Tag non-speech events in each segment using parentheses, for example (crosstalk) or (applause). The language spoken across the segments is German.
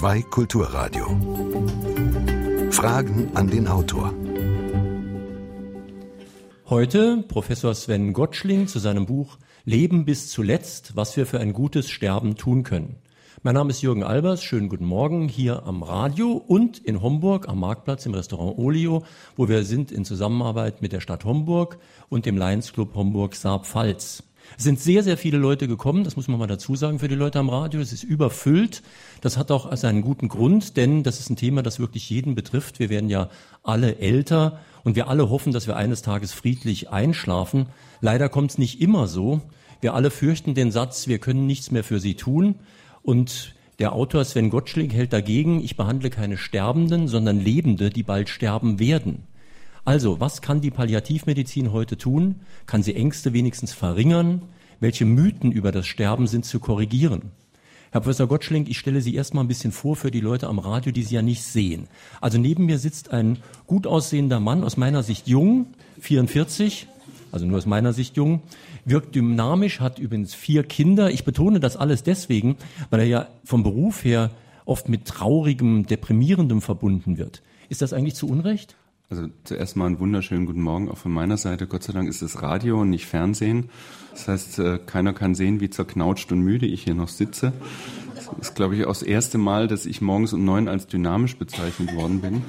HR2 Kulturradio. Fragen an den Autor. Heute Professor Sven Gottschling zu seinem Buch Leben bis zuletzt, was wir für ein gutes Sterben tun können. Mein Name ist Jürgen Albers. Schönen guten Morgen hier am Radio und in Homburg am Marktplatz im Restaurant Olio, wo wir sind in Zusammenarbeit mit der Stadt Homburg und dem Lions Club Homburg Saar-Pfalz. Es sind sehr, sehr viele Leute gekommen, das muss man mal dazu sagen für die Leute am Radio. Es ist überfüllt. Das hat auch seinen guten Grund, denn das ist ein Thema, das wirklich jeden betrifft. Wir werden ja alle älter und wir alle hoffen, dass wir eines Tages friedlich einschlafen. Leider kommt es nicht immer so. Wir alle fürchten den Satz, wir können nichts mehr für sie tun. Und der Autor Sven Gottschling hält dagegen, ich behandle keine Sterbenden, sondern Lebende, die bald sterben werden. Also, was kann die Palliativmedizin heute tun? Kann sie Ängste wenigstens verringern? Welche Mythen über das Sterben sind zu korrigieren? Herr Professor Gottschling, ich stelle Sie erstmal ein bisschen vor für die Leute am Radio, die Sie ja nicht sehen. Also neben mir sitzt ein gut aussehender Mann, aus meiner Sicht jung, 44, also nur aus meiner Sicht jung, wirkt dynamisch, hat übrigens vier Kinder. Ich betone das alles deswegen, weil er ja vom Beruf her oft mit traurigem, deprimierendem verbunden wird. Ist das eigentlich zu Unrecht? Also zuerst mal einen wunderschönen guten Morgen auch von meiner Seite. Gott sei Dank ist es Radio und nicht Fernsehen. Das heißt, äh, keiner kann sehen, wie zerknautscht und müde ich hier noch sitze. Das ist, glaube ich, auch das erste Mal, dass ich morgens um neun als dynamisch bezeichnet worden bin.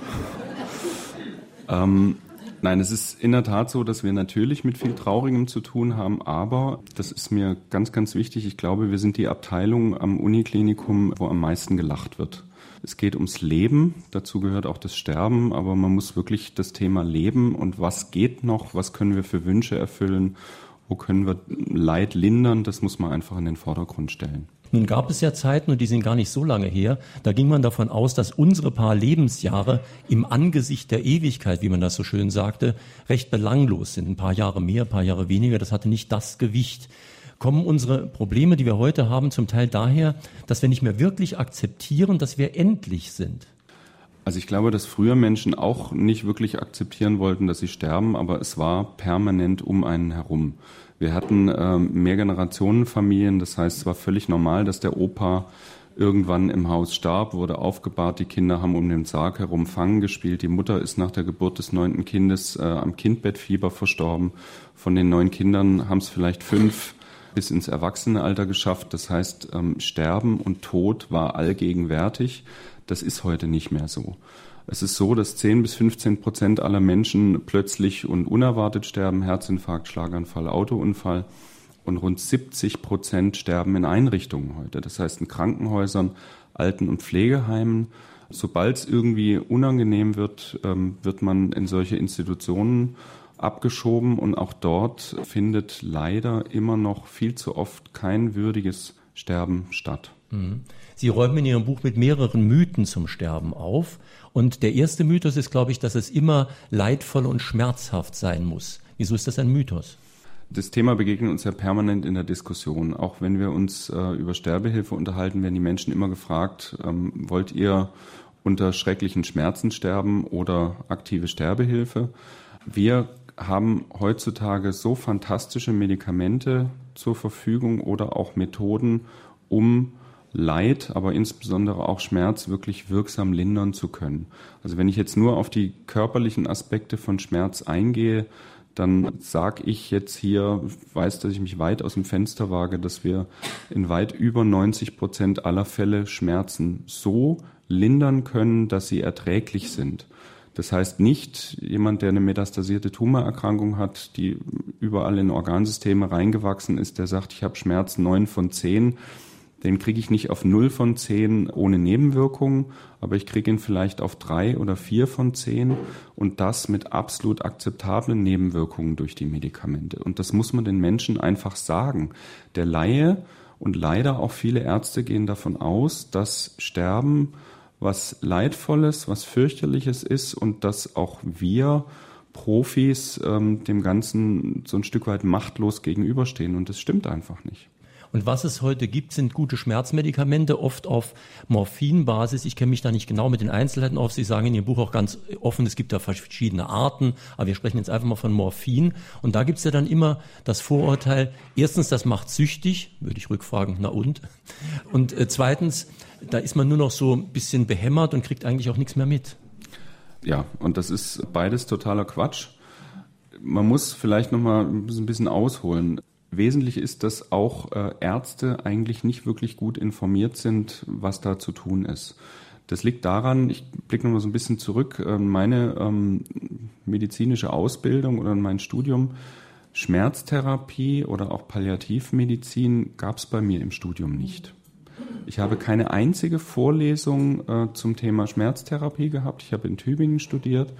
Ähm, nein, es ist in der Tat so, dass wir natürlich mit viel Traurigem zu tun haben, aber das ist mir ganz, ganz wichtig. Ich glaube, wir sind die Abteilung am Uniklinikum, wo am meisten gelacht wird. Es geht ums Leben, dazu gehört auch das Sterben, aber man muss wirklich das Thema Leben und was geht noch, was können wir für Wünsche erfüllen, wo können wir Leid lindern, das muss man einfach in den Vordergrund stellen. Nun gab es ja Zeiten, und die sind gar nicht so lange her, da ging man davon aus, dass unsere paar Lebensjahre im Angesicht der Ewigkeit, wie man das so schön sagte, recht belanglos sind. Ein paar Jahre mehr, ein paar Jahre weniger, das hatte nicht das Gewicht kommen unsere Probleme, die wir heute haben, zum Teil daher, dass wir nicht mehr wirklich akzeptieren, dass wir endlich sind. Also ich glaube, dass früher Menschen auch nicht wirklich akzeptieren wollten, dass sie sterben, aber es war permanent um einen herum. Wir hatten ähm, Mehrgenerationenfamilien, das heißt, es war völlig normal, dass der Opa irgendwann im Haus starb, wurde aufgebahrt, die Kinder haben um den Sarg herum Fangen gespielt, die Mutter ist nach der Geburt des neunten Kindes äh, am Kindbettfieber verstorben. Von den neun Kindern haben es vielleicht fünf bis ins Erwachsenealter geschafft. Das heißt, ähm, Sterben und Tod war allgegenwärtig. Das ist heute nicht mehr so. Es ist so, dass 10 bis 15 Prozent aller Menschen plötzlich und unerwartet sterben. Herzinfarkt, Schlaganfall, Autounfall. Und rund 70 Prozent sterben in Einrichtungen heute. Das heißt in Krankenhäusern, Alten- und Pflegeheimen. Sobald es irgendwie unangenehm wird, ähm, wird man in solche Institutionen abgeschoben und auch dort findet leider immer noch viel zu oft kein würdiges Sterben statt. Mhm. Sie räumen in Ihrem Buch mit mehreren Mythen zum Sterben auf. Und der erste Mythos ist, glaube ich, dass es immer leidvoll und schmerzhaft sein muss. Wieso ist das ein Mythos? Das Thema begegnet uns ja permanent in der Diskussion. Auch wenn wir uns äh, über Sterbehilfe unterhalten, werden die Menschen immer gefragt, ähm, wollt ihr unter schrecklichen Schmerzen sterben oder aktive Sterbehilfe? Wir haben heutzutage so fantastische Medikamente zur Verfügung oder auch Methoden, um Leid, aber insbesondere auch Schmerz wirklich wirksam lindern zu können. Also wenn ich jetzt nur auf die körperlichen Aspekte von Schmerz eingehe, dann sage ich jetzt hier, weiß, dass ich mich weit aus dem Fenster wage, dass wir in weit über 90 Prozent aller Fälle Schmerzen so lindern können, dass sie erträglich sind. Das heißt nicht jemand, der eine metastasierte Tumorerkrankung hat, die überall in Organsysteme reingewachsen ist, der sagt, ich habe Schmerz neun von zehn. Den kriege ich nicht auf null von zehn ohne Nebenwirkungen, aber ich kriege ihn vielleicht auf drei oder vier von zehn und das mit absolut akzeptablen Nebenwirkungen durch die Medikamente. Und das muss man den Menschen einfach sagen. Der Laie und leider auch viele Ärzte gehen davon aus, dass Sterben was Leidvolles, was fürchterliches ist und dass auch wir Profis ähm, dem Ganzen so ein Stück weit machtlos gegenüberstehen. Und das stimmt einfach nicht. Und was es heute gibt, sind gute Schmerzmedikamente, oft auf Morphinbasis. Ich kenne mich da nicht genau mit den Einzelheiten auf. Sie sagen in Ihrem Buch auch ganz offen, es gibt da verschiedene Arten, aber wir sprechen jetzt einfach mal von Morphin. Und da gibt es ja dann immer das Vorurteil, erstens, das macht süchtig, würde ich rückfragen, na und? Und äh, zweitens, da ist man nur noch so ein bisschen behämmert und kriegt eigentlich auch nichts mehr mit. Ja, und das ist beides totaler Quatsch. Man muss vielleicht noch mal ein bisschen ausholen. Wesentlich ist, dass auch äh, Ärzte eigentlich nicht wirklich gut informiert sind, was da zu tun ist. Das liegt daran, ich blicke noch mal so ein bisschen zurück, äh, meine ähm, medizinische Ausbildung oder mein Studium, Schmerztherapie oder auch Palliativmedizin gab es bei mir im Studium nicht. Ich habe keine einzige Vorlesung äh, zum Thema Schmerztherapie gehabt. Ich habe in Tübingen studiert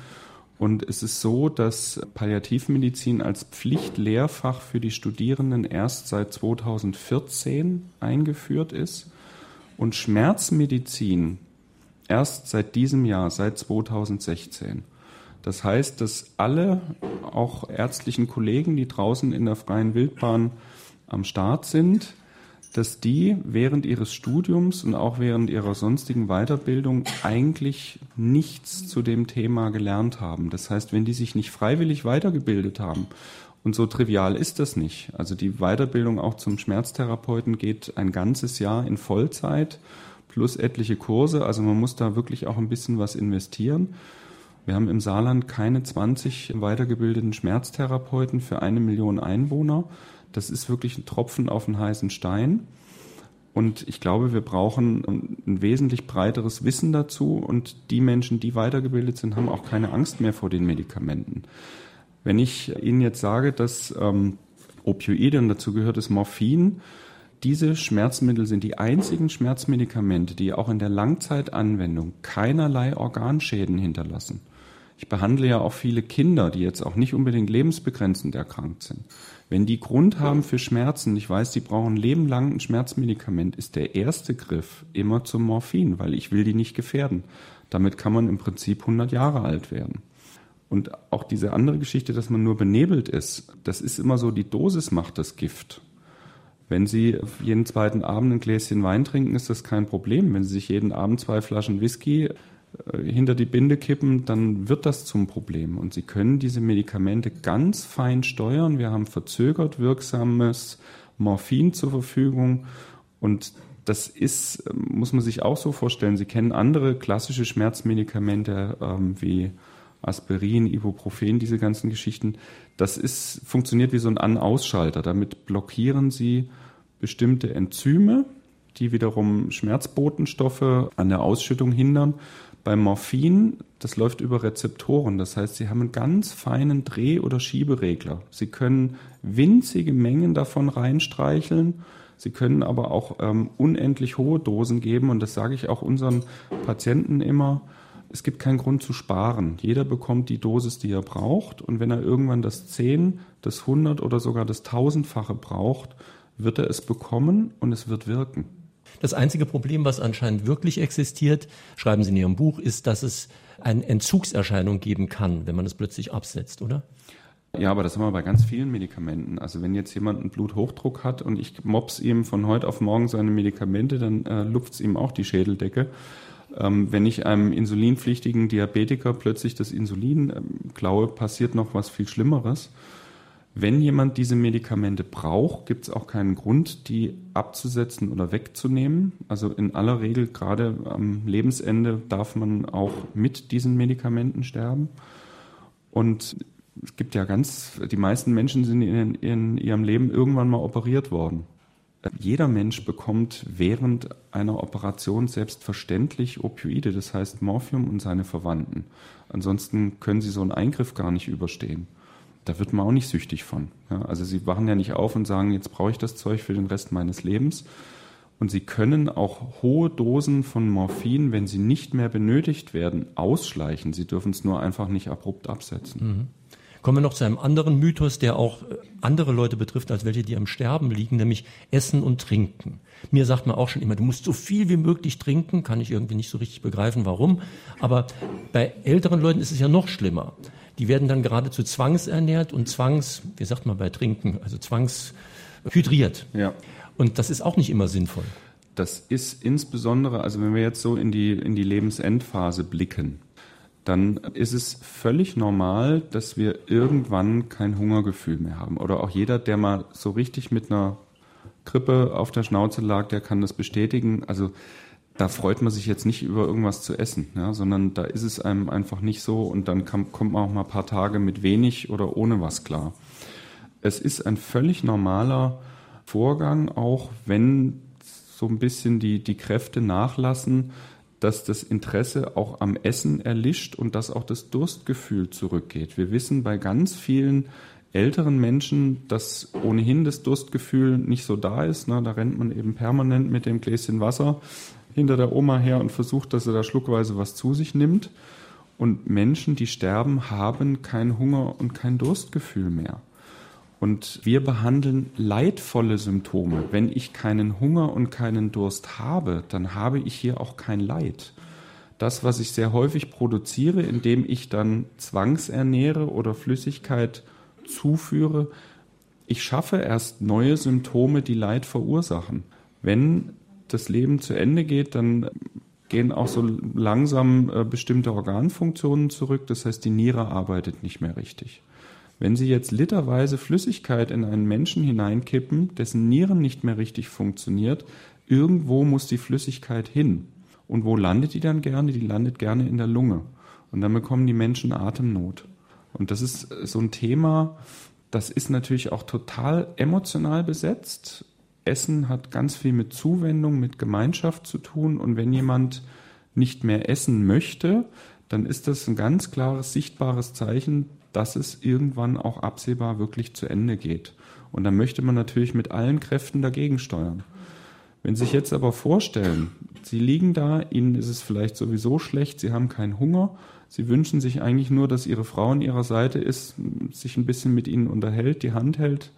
und es ist so, dass Palliativmedizin als Pflichtlehrfach für die Studierenden erst seit 2014 eingeführt ist und Schmerzmedizin erst seit diesem Jahr, seit 2016. Das heißt, dass alle, auch ärztlichen Kollegen, die draußen in der freien Wildbahn am Start sind, dass die während ihres Studiums und auch während ihrer sonstigen Weiterbildung eigentlich nichts zu dem Thema gelernt haben. Das heißt, wenn die sich nicht freiwillig weitergebildet haben, und so trivial ist das nicht. Also die Weiterbildung auch zum Schmerztherapeuten geht ein ganzes Jahr in Vollzeit plus etliche Kurse. Also man muss da wirklich auch ein bisschen was investieren. Wir haben im Saarland keine 20 weitergebildeten Schmerztherapeuten für eine Million Einwohner. Das ist wirklich ein Tropfen auf einen heißen Stein. Und ich glaube, wir brauchen ein wesentlich breiteres Wissen dazu. Und die Menschen, die weitergebildet sind, haben auch keine Angst mehr vor den Medikamenten. Wenn ich Ihnen jetzt sage, dass ähm, Opioide, und dazu gehört das Morphin, diese Schmerzmittel sind die einzigen Schmerzmedikamente, die auch in der Langzeitanwendung keinerlei Organschäden hinterlassen. Ich behandle ja auch viele Kinder, die jetzt auch nicht unbedingt lebensbegrenzend erkrankt sind. Wenn die Grund haben für Schmerzen, ich weiß, die brauchen lebenlang ein Schmerzmedikament, ist der erste Griff immer zum Morphin, weil ich will die nicht gefährden. Damit kann man im Prinzip 100 Jahre alt werden. Und auch diese andere Geschichte, dass man nur benebelt ist, das ist immer so, die Dosis macht das Gift. Wenn Sie jeden zweiten Abend ein Gläschen Wein trinken, ist das kein Problem. Wenn Sie sich jeden Abend zwei Flaschen Whisky hinter die Binde kippen, dann wird das zum Problem. Und Sie können diese Medikamente ganz fein steuern. Wir haben verzögert wirksames Morphin zur Verfügung. Und das ist, muss man sich auch so vorstellen. Sie kennen andere klassische Schmerzmedikamente ähm, wie Aspirin, Ibuprofen, diese ganzen Geschichten. Das ist, funktioniert wie so ein An-Ausschalter. Damit blockieren Sie bestimmte Enzyme, die wiederum Schmerzbotenstoffe an der Ausschüttung hindern. Beim Morphin, das läuft über Rezeptoren. Das heißt, Sie haben einen ganz feinen Dreh- oder Schieberegler. Sie können winzige Mengen davon reinstreicheln. Sie können aber auch ähm, unendlich hohe Dosen geben. Und das sage ich auch unseren Patienten immer. Es gibt keinen Grund zu sparen. Jeder bekommt die Dosis, die er braucht. Und wenn er irgendwann das 10, das 100 oder sogar das Tausendfache braucht, wird er es bekommen und es wird wirken. Das einzige Problem, was anscheinend wirklich existiert, schreiben Sie in Ihrem Buch, ist, dass es eine Entzugserscheinung geben kann, wenn man es plötzlich absetzt, oder? Ja, aber das haben wir bei ganz vielen Medikamenten. Also wenn jetzt jemand einen Bluthochdruck hat und ich mops ihm von heute auf morgen seine Medikamente, dann äh, es ihm auch die Schädeldecke. Ähm, wenn ich einem insulinpflichtigen Diabetiker plötzlich das Insulin ähm, klaue, passiert noch was viel Schlimmeres. Wenn jemand diese Medikamente braucht, gibt es auch keinen Grund, die abzusetzen oder wegzunehmen. Also in aller Regel, gerade am Lebensende, darf man auch mit diesen Medikamenten sterben. Und es gibt ja ganz, die meisten Menschen sind in, in ihrem Leben irgendwann mal operiert worden. Jeder Mensch bekommt während einer Operation selbstverständlich Opioide, das heißt Morphium und seine Verwandten. Ansonsten können sie so einen Eingriff gar nicht überstehen da wird man auch nicht süchtig von. Ja, also sie wachen ja nicht auf und sagen, jetzt brauche ich das Zeug für den Rest meines Lebens. Und sie können auch hohe Dosen von Morphin, wenn sie nicht mehr benötigt werden, ausschleichen. Sie dürfen es nur einfach nicht abrupt absetzen. Mhm. Kommen wir noch zu einem anderen Mythos, der auch äh, andere Leute betrifft, als welche, die am Sterben liegen, nämlich Essen und Trinken. Mir sagt man auch schon immer, du musst so viel wie möglich trinken, kann ich irgendwie nicht so richtig begreifen, warum. Aber bei älteren Leuten ist es ja noch schlimmer. Die werden dann geradezu zwangsernährt und zwangs, wie sagt man bei Trinken, also zwangshydriert. Ja. Und das ist auch nicht immer sinnvoll. Das ist insbesondere, also wenn wir jetzt so in die, in die Lebensendphase blicken, dann ist es völlig normal, dass wir irgendwann kein Hungergefühl mehr haben. Oder auch jeder, der mal so richtig mit einer Grippe auf der Schnauze lag, der kann das bestätigen. Also da freut man sich jetzt nicht über irgendwas zu essen, ja, sondern da ist es einem einfach nicht so und dann kann, kommt man auch mal ein paar Tage mit wenig oder ohne was klar. Es ist ein völlig normaler Vorgang, auch wenn so ein bisschen die, die Kräfte nachlassen, dass das Interesse auch am Essen erlischt und dass auch das Durstgefühl zurückgeht. Wir wissen bei ganz vielen älteren Menschen, dass ohnehin das Durstgefühl nicht so da ist. Na, da rennt man eben permanent mit dem Gläschen Wasser hinter der Oma her und versucht, dass er da schluckweise was zu sich nimmt. Und Menschen, die sterben, haben kein Hunger und kein Durstgefühl mehr. Und wir behandeln leidvolle Symptome. Wenn ich keinen Hunger und keinen Durst habe, dann habe ich hier auch kein Leid. Das, was ich sehr häufig produziere, indem ich dann zwangsernähre oder Flüssigkeit zuführe, ich schaffe erst neue Symptome, die Leid verursachen. Wenn das Leben zu Ende geht, dann gehen auch so langsam äh, bestimmte Organfunktionen zurück. Das heißt, die Niere arbeitet nicht mehr richtig. Wenn Sie jetzt literweise Flüssigkeit in einen Menschen hineinkippen, dessen Nieren nicht mehr richtig funktioniert, irgendwo muss die Flüssigkeit hin. Und wo landet die dann gerne? Die landet gerne in der Lunge. Und dann bekommen die Menschen Atemnot. Und das ist so ein Thema, das ist natürlich auch total emotional besetzt. Essen hat ganz viel mit Zuwendung, mit Gemeinschaft zu tun. Und wenn jemand nicht mehr essen möchte, dann ist das ein ganz klares, sichtbares Zeichen, dass es irgendwann auch absehbar wirklich zu Ende geht. Und dann möchte man natürlich mit allen Kräften dagegen steuern. Wenn Sie sich jetzt aber vorstellen, Sie liegen da, Ihnen ist es vielleicht sowieso schlecht, Sie haben keinen Hunger, Sie wünschen sich eigentlich nur, dass Ihre Frau an Ihrer Seite ist, sich ein bisschen mit Ihnen unterhält, die Hand hält,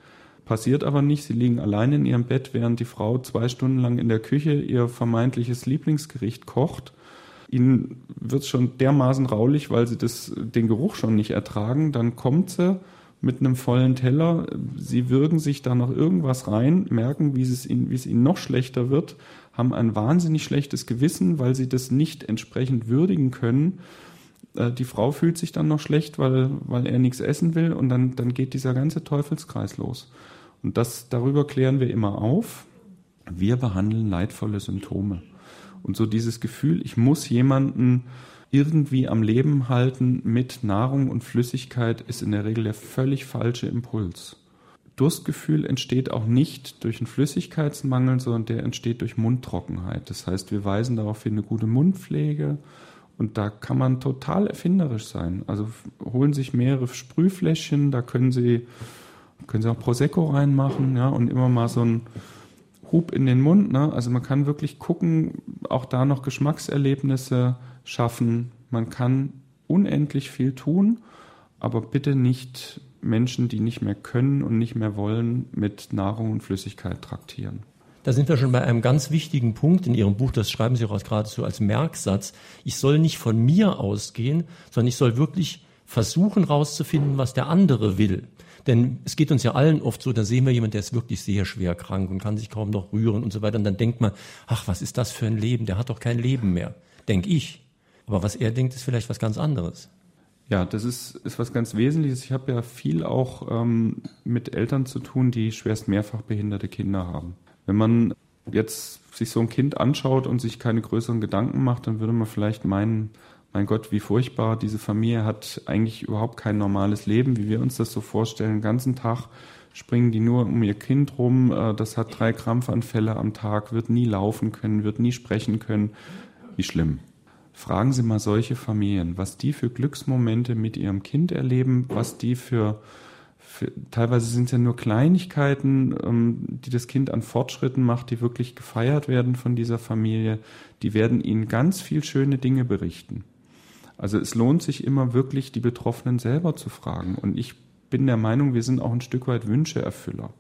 passiert aber nicht. Sie liegen allein in Ihrem Bett, während die Frau zwei Stunden lang in der Küche ihr vermeintliches Lieblingsgericht kocht ihnen wird es schon dermaßen raulich, weil sie das, den Geruch schon nicht ertragen. Dann kommt sie mit einem vollen Teller, sie würgen sich da noch irgendwas rein, merken, wie es, ihnen, wie es ihnen noch schlechter wird, haben ein wahnsinnig schlechtes Gewissen, weil sie das nicht entsprechend würdigen können. Äh, die Frau fühlt sich dann noch schlecht, weil, weil er nichts essen will und dann, dann geht dieser ganze Teufelskreis los. Und das, darüber klären wir immer auf. Wir behandeln leidvolle Symptome. Und so dieses Gefühl, ich muss jemanden irgendwie am Leben halten mit Nahrung und Flüssigkeit, ist in der Regel der völlig falsche Impuls. Durstgefühl entsteht auch nicht durch einen Flüssigkeitsmangel, sondern der entsteht durch Mundtrockenheit. Das heißt, wir weisen darauf hin eine gute Mundpflege und da kann man total erfinderisch sein. Also holen sich mehrere Sprühfläschchen, da können Sie, können Sie auch Prosecco reinmachen, ja, und immer mal so ein Hub in den Mund. Ne? Also man kann wirklich gucken, auch da noch Geschmackserlebnisse schaffen. Man kann unendlich viel tun, aber bitte nicht Menschen, die nicht mehr können und nicht mehr wollen, mit Nahrung und Flüssigkeit traktieren. Da sind wir schon bei einem ganz wichtigen Punkt in Ihrem Buch, das schreiben Sie auch geradezu als Merksatz. Ich soll nicht von mir ausgehen, sondern ich soll wirklich versuchen herauszufinden, was der andere will. Denn es geht uns ja allen oft so, da sehen wir jemanden, der ist wirklich sehr schwer krank und kann sich kaum noch rühren und so weiter. Und dann denkt man, ach, was ist das für ein Leben? Der hat doch kein Leben mehr. Denk ich. Aber was er denkt, ist vielleicht was ganz anderes. Ja, das ist, ist was ganz Wesentliches. Ich habe ja viel auch ähm, mit Eltern zu tun, die schwerst mehrfach behinderte Kinder haben. Wenn man jetzt sich so ein Kind anschaut und sich keine größeren Gedanken macht, dann würde man vielleicht meinen, mein Gott, wie furchtbar, diese Familie hat eigentlich überhaupt kein normales Leben, wie wir uns das so vorstellen. Den ganzen Tag springen die nur um ihr Kind rum, äh, das hat drei Krampfanfälle am Tag, wird nie laufen können, wird nie sprechen können. Wie schlimm. Fragen Sie mal solche Familien, was die für Glücksmomente mit ihrem Kind erleben, was die für, für teilweise sind es ja nur Kleinigkeiten, ähm, die das Kind an Fortschritten macht, die wirklich gefeiert werden von dieser Familie. Die werden ihnen ganz viel schöne Dinge berichten. Also es lohnt sich immer wirklich, die Betroffenen selber zu fragen. Und ich bin der Meinung, wir sind auch ein Stück weit Wünscheerfüller.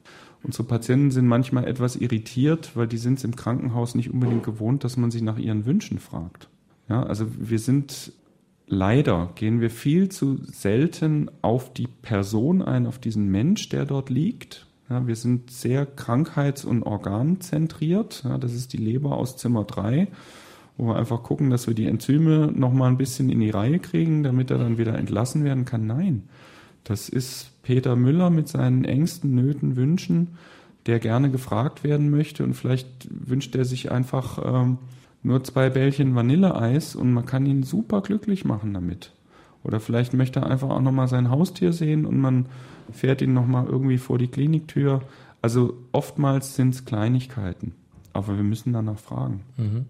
Unsere Patienten sind manchmal etwas irritiert, weil die sind es im Krankenhaus nicht unbedingt gewohnt, dass man sie nach ihren Wünschen fragt. Ja, also wir sind leider gehen wir viel zu selten auf die Person ein, auf diesen Mensch, der dort liegt. Ja, wir sind sehr krankheits- und organzentriert. Ja, das ist die Leber aus Zimmer 3 wo wir einfach gucken, dass wir die Enzyme nochmal ein bisschen in die Reihe kriegen, damit er dann wieder entlassen werden kann. Nein, das ist Peter Müller mit seinen Ängsten, Nöten, Wünschen, der gerne gefragt werden möchte und vielleicht wünscht er sich einfach, ähm, nur zwei Bällchen Vanilleeis und man kann ihn super glücklich machen damit. Oder vielleicht möchte er einfach auch nochmal sein Haustier sehen und man fährt ihn nochmal irgendwie vor die Kliniktür. Also oftmals sind es Kleinigkeiten, aber wir müssen danach fragen. Mhm.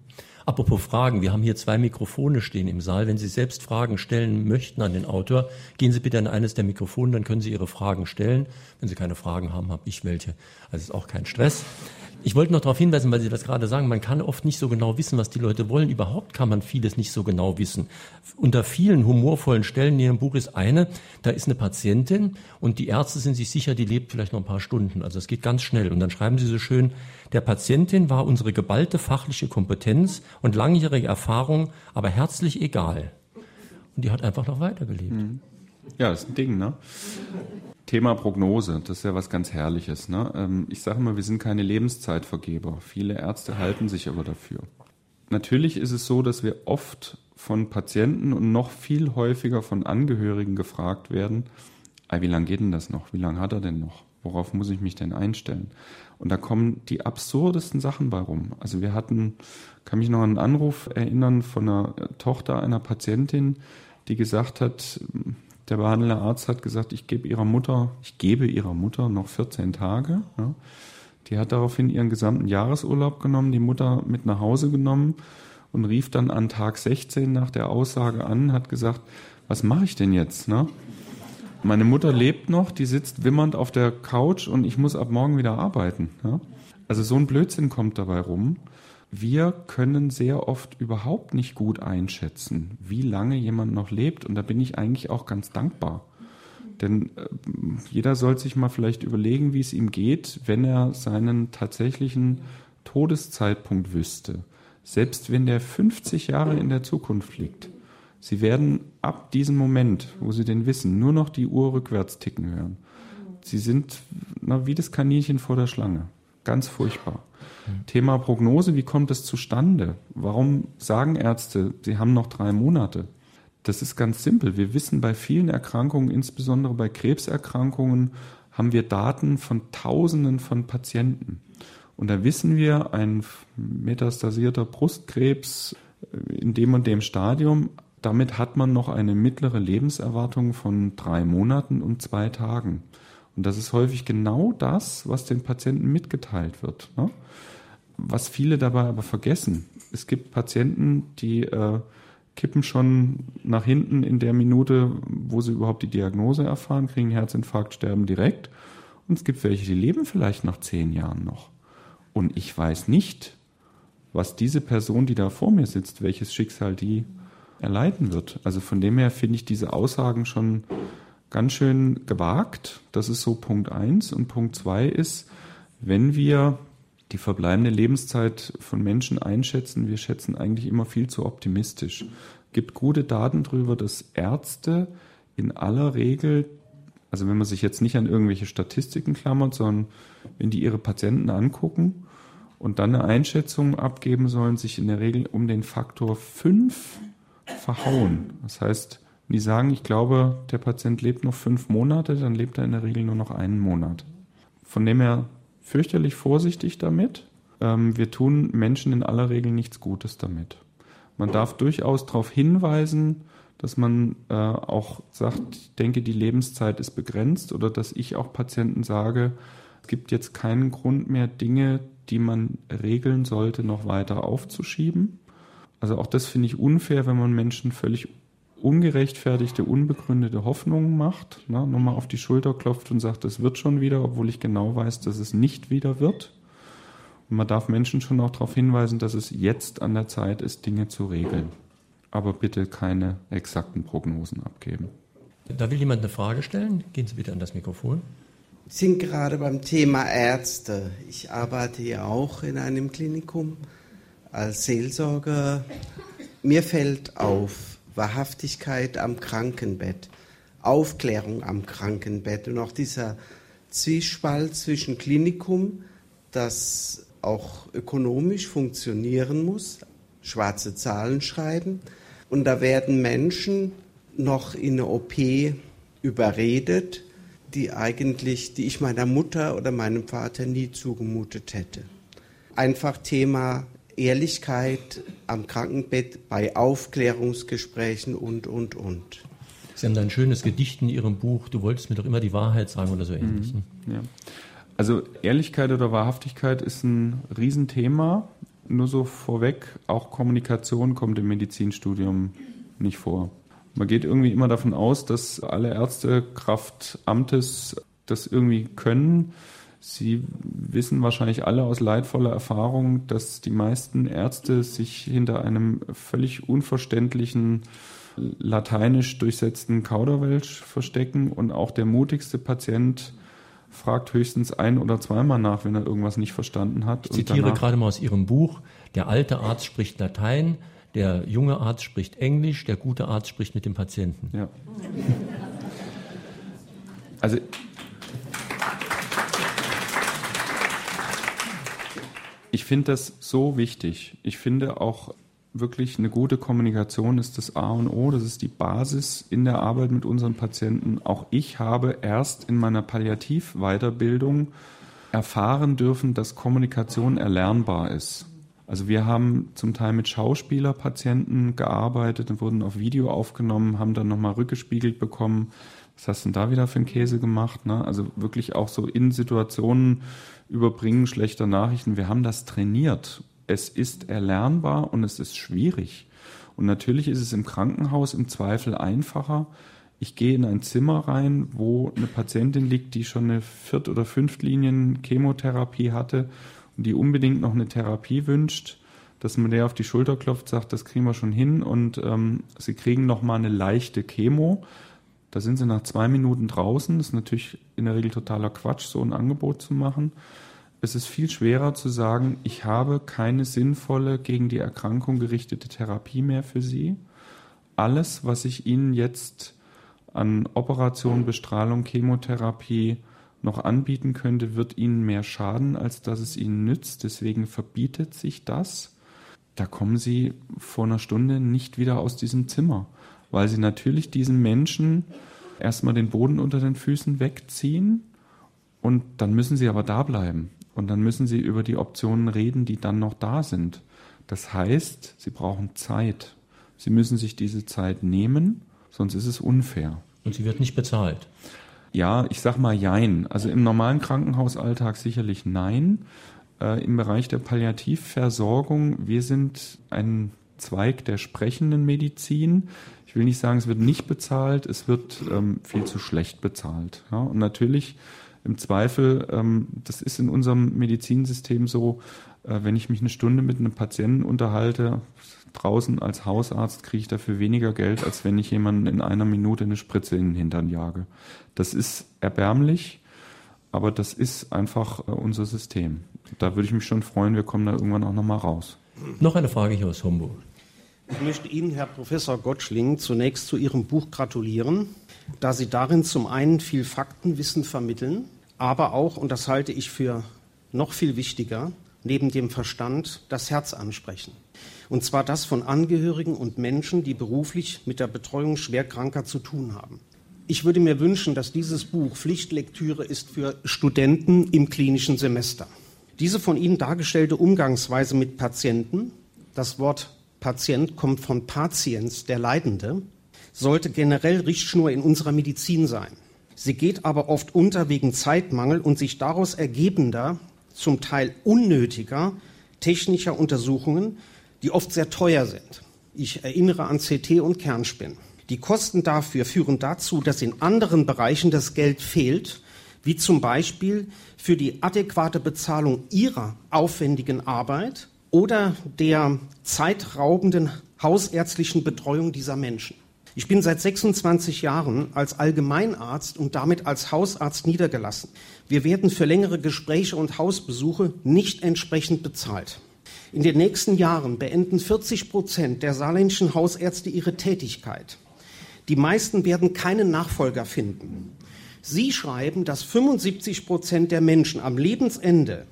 Apropos Fragen, wir haben hier zwei Mikrofone stehen im Saal. Wenn Sie selbst Fragen stellen möchten an den Autor, gehen Sie bitte an eines der Mikrofone, dann können Sie Ihre Fragen stellen. Wenn Sie keine Fragen haben, habe ich welche. Also ist auch kein Stress. Ich wollte noch darauf hinweisen, weil Sie das gerade sagen, man kann oft nicht so genau wissen, was die Leute wollen. Überhaupt kann man vieles nicht so genau wissen. Unter vielen humorvollen Stellen in Ihrem Buch ist eine, da ist eine Patientin und die Ärzte sind sich sicher, die lebt vielleicht noch ein paar Stunden. Also es geht ganz schnell. Und dann schreiben Sie so schön, der Patientin war unsere geballte fachliche Kompetenz und langjährige Erfahrung aber herzlich egal. Und die hat einfach noch weitergelebt. Mhm. Ja, das ist ein Ding, ne? Thema Prognose, das ist ja was ganz Herrliches. Ne? Ähm, ich sage immer, wir sind keine Lebenszeitvergeber. Viele Ärzte halten sich aber dafür. Natürlich ist es so, dass wir oft von Patienten und noch viel häufiger von Angehörigen gefragt werden, wie lange geht denn das noch? Wie lange hat er denn noch? Worauf muss ich mich denn einstellen? Und da kommen die absurdesten Sachen bei rum. Also wir hatten, kann mich noch an einen Anruf erinnern von einer Tochter einer Patientin, die gesagt hat, der behandelnde Arzt hat gesagt, ich gebe ihrer Mutter, ich gebe ihrer Mutter noch 14 Tage. Ja. Die hat daraufhin ihren gesamten Jahresurlaub genommen, die Mutter mit nach Hause genommen und rief dann an Tag 16 nach der Aussage an, hat gesagt, was mache ich denn jetzt? Ne? Meine Mutter lebt noch, die sitzt wimmernd auf der Couch und ich muss ab morgen wieder arbeiten. Ja? Also so ein Blödsinn kommt dabei rum wir können sehr oft überhaupt nicht gut einschätzen, wie lange jemand noch lebt. Und da bin ich eigentlich auch ganz dankbar. Denn äh, jeder soll sich mal vielleicht überlegen, wie es ihm geht, wenn er seinen tatsächlichen Todeszeitpunkt wüsste. Selbst wenn der 50 Jahre in der Zukunft liegt. Sie werden ab diesem Moment, wo Sie den wissen, nur noch die Uhr rückwärts ticken hören. Sie sind na, wie das Kaninchen vor der Schlange. Ganz furchtbar. Thema Prognose, wie kommt es zustande? Warum sagen Ärzte, sie haben noch drei Monate? Das ist ganz simpel. Wir wissen bei vielen Erkrankungen, insbesondere bei Krebserkrankungen, haben wir Daten von Tausenden von Patienten. Und da wissen wir, ein metastasierter Brustkrebs in dem und dem Stadium, damit hat man noch eine mittlere Lebenserwartung von drei Monaten und zwei Tagen. Und das ist häufig genau das, was den Patienten mitgeteilt wird. Ne? Was viele dabei aber vergessen, es gibt Patienten, die äh, kippen schon nach hinten in der Minute, wo sie überhaupt die Diagnose erfahren, kriegen Herzinfarkt, sterben direkt. Und es gibt welche, die leben vielleicht nach zehn Jahren noch. Und ich weiß nicht, was diese Person, die da vor mir sitzt, welches Schicksal die erleiden wird. Also von dem her finde ich diese Aussagen schon ganz schön gewagt. Das ist so Punkt eins. Und Punkt zwei ist, wenn wir die verbleibende Lebenszeit von Menschen einschätzen, wir schätzen eigentlich immer viel zu optimistisch. Gibt gute Daten darüber, dass Ärzte in aller Regel, also wenn man sich jetzt nicht an irgendwelche Statistiken klammert, sondern wenn die ihre Patienten angucken und dann eine Einschätzung abgeben sollen, sich in der Regel um den Faktor 5 verhauen. Das heißt, die sagen, ich glaube, der Patient lebt noch fünf Monate, dann lebt er in der Regel nur noch einen Monat. Von dem her fürchterlich vorsichtig damit. Ähm, wir tun Menschen in aller Regel nichts Gutes damit. Man darf durchaus darauf hinweisen, dass man äh, auch sagt, ich denke, die Lebenszeit ist begrenzt oder dass ich auch Patienten sage, es gibt jetzt keinen Grund mehr, Dinge, die man regeln sollte, noch weiter aufzuschieben. Also auch das finde ich unfair, wenn man Menschen völlig ungerechtfertigte, unbegründete Hoffnungen macht, ne, nochmal auf die Schulter klopft und sagt, es wird schon wieder, obwohl ich genau weiß, dass es nicht wieder wird. Und man darf Menschen schon auch darauf hinweisen, dass es jetzt an der Zeit ist, Dinge zu regeln. Aber bitte keine exakten Prognosen abgeben. Da will jemand eine Frage stellen. Gehen Sie bitte an das Mikrofon. Sie sind gerade beim Thema Ärzte. Ich arbeite ja auch in einem Klinikum als Seelsorger. Mir fällt auf, Wahrhaftigkeit am Krankenbett, Aufklärung am Krankenbett und auch dieser Zwiespalt zwischen Klinikum, das auch ökonomisch funktionieren muss, schwarze Zahlen schreiben und da werden Menschen noch in eine OP überredet, die eigentlich, die ich meiner Mutter oder meinem Vater nie zugemutet hätte. Einfach Thema Ehrlichkeit, am Krankenbett, bei Aufklärungsgesprächen und, und, und. Sie haben da ein schönes Gedicht in Ihrem Buch, du wolltest mir doch immer die Wahrheit sagen oder so ähnlich. Mhm. Ja. Also Ehrlichkeit oder Wahrhaftigkeit ist ein Riesenthema. Nur so vorweg, auch Kommunikation kommt im Medizinstudium nicht vor. Man geht irgendwie immer davon aus, dass alle Ärzte Kraft Amtes das irgendwie können. Sie wissen wahrscheinlich alle aus leidvoller Erfahrung, dass die meisten Ärzte sich hinter einem völlig unverständlichen lateinisch durchsetzten Kauderwelsch verstecken und auch der mutigste Patient fragt höchstens ein oder zweimal nach, wenn er irgendwas nicht verstanden hat. Ich zitiere gerade mal aus Ihrem Buch, der alte Arzt spricht Latein, der junge Arzt spricht Englisch, der gute Arzt spricht mit dem Patienten. Ja. Also ich finde das so wichtig. Ich finde auch wirklich eine gute Kommunikation ist das A und O, das ist die Basis in der Arbeit mit unseren Patienten. Auch ich habe erst in meiner Palliativweiterbildung erfahren dürfen, dass Kommunikation erlernbar ist. Also wir haben zum Teil mit Schauspielerpatienten gearbeitet und wurden auf Video aufgenommen, haben dann nochmal rückgespiegelt bekommen, was hast du denn da wieder für einen Käse gemacht? Ne? Also wirklich auch so in Situationen überbringen schlechter Nachrichten. Wir haben das trainiert es ist erlernbar und es ist schwierig. Und natürlich ist es im Krankenhaus im Zweifel einfacher. Ich gehe in ein Zimmer rein, wo eine Patientin liegt, die schon eine Viert- oder Fünftlinien Chemotherapie hatte und die unbedingt noch eine Therapie wünscht, dass man der auf die Schulter klopft, sagt, das kriegen wir schon hin und ähm, sie kriegen noch mal eine leichte Chemo. Da sind sie nach zwei Minuten draußen. Das ist natürlich in der Regel totaler Quatsch, so ein Angebot zu machen es ist viel schwerer zu sagen, ich habe keine sinnvolle gegen die Erkrankung gerichtete Therapie mehr für Sie. Alles, was ich Ihnen jetzt an Operation, Bestrahlung, Chemotherapie noch anbieten könnte, wird Ihnen mehr schaden, als dass es Ihnen nützt. Deswegen verbietet sich das. Da kommen Sie vor einer Stunde nicht wieder aus diesem Zimmer, weil Sie natürlich diesen Menschen erstmal den Boden unter den Füßen wegziehen und dann müssen Sie aber da bleiben. Und dann müssen Sie über die Optionen reden, die dann noch da sind. Das heißt, Sie brauchen Zeit. Sie müssen sich diese Zeit nehmen, sonst ist es unfair. Und sie wird nicht bezahlt. Ja, ich sag mal Jein. Also im normalen Krankenhausalltag sicherlich nein. Äh, Im Bereich der Palliativversorgung, wir sind ein Zweig der sprechenden Medizin. Ich will nicht sagen, es wird nicht bezahlt, es wird ähm, viel zu schlecht bezahlt. Ja, und natürlich im Zweifel, ähm, das ist in unserem Medizinsystem so, äh, wenn ich mich eine Stunde mit einem Patienten unterhalte, draußen als Hausarzt kriege ich dafür weniger Geld, als wenn ich jemanden in einer Minute eine Spritze in den Hintern jage. Das ist erbärmlich, aber das ist einfach äh, unser System. Da würde ich mich schon freuen, wir kommen da irgendwann auch nochmal raus. Noch eine Frage hier aus Homburg. Ich möchte Ihnen, Herr Professor Gottschling, zunächst zu Ihrem Buch gratulieren, da Sie darin zum einen viel Faktenwissen vermitteln, aber auch, und das halte ich für noch viel wichtiger, neben dem Verstand das Herz ansprechen. Und zwar das von Angehörigen und Menschen, die beruflich mit der Betreuung Schwerkranker zu tun haben. Ich würde mir wünschen, dass dieses Buch Pflichtlektüre ist für Studenten im klinischen Semester. Diese von Ihnen dargestellte Umgangsweise mit Patienten, das Wort Patient kommt von Patiens, der Leidende, sollte generell Richtschnur in unserer Medizin sein. Sie geht aber oft unter wegen Zeitmangel und sich daraus ergebender, zum Teil unnötiger technischer Untersuchungen, die oft sehr teuer sind. Ich erinnere an CT und Kernspin. Die Kosten dafür führen dazu, dass in anderen Bereichen das Geld fehlt, wie zum Beispiel für die adäquate Bezahlung ihrer aufwendigen Arbeit oder der zeitraubenden hausärztlichen Betreuung dieser Menschen. Ich bin seit 26 Jahren als Allgemeinarzt und damit als Hausarzt niedergelassen. Wir werden für längere Gespräche und Hausbesuche nicht entsprechend bezahlt. In den nächsten Jahren beenden 40 Prozent der saarländischen Hausärzte ihre Tätigkeit. Die meisten werden keinen Nachfolger finden. Sie schreiben, dass 75 Prozent der Menschen am Lebensende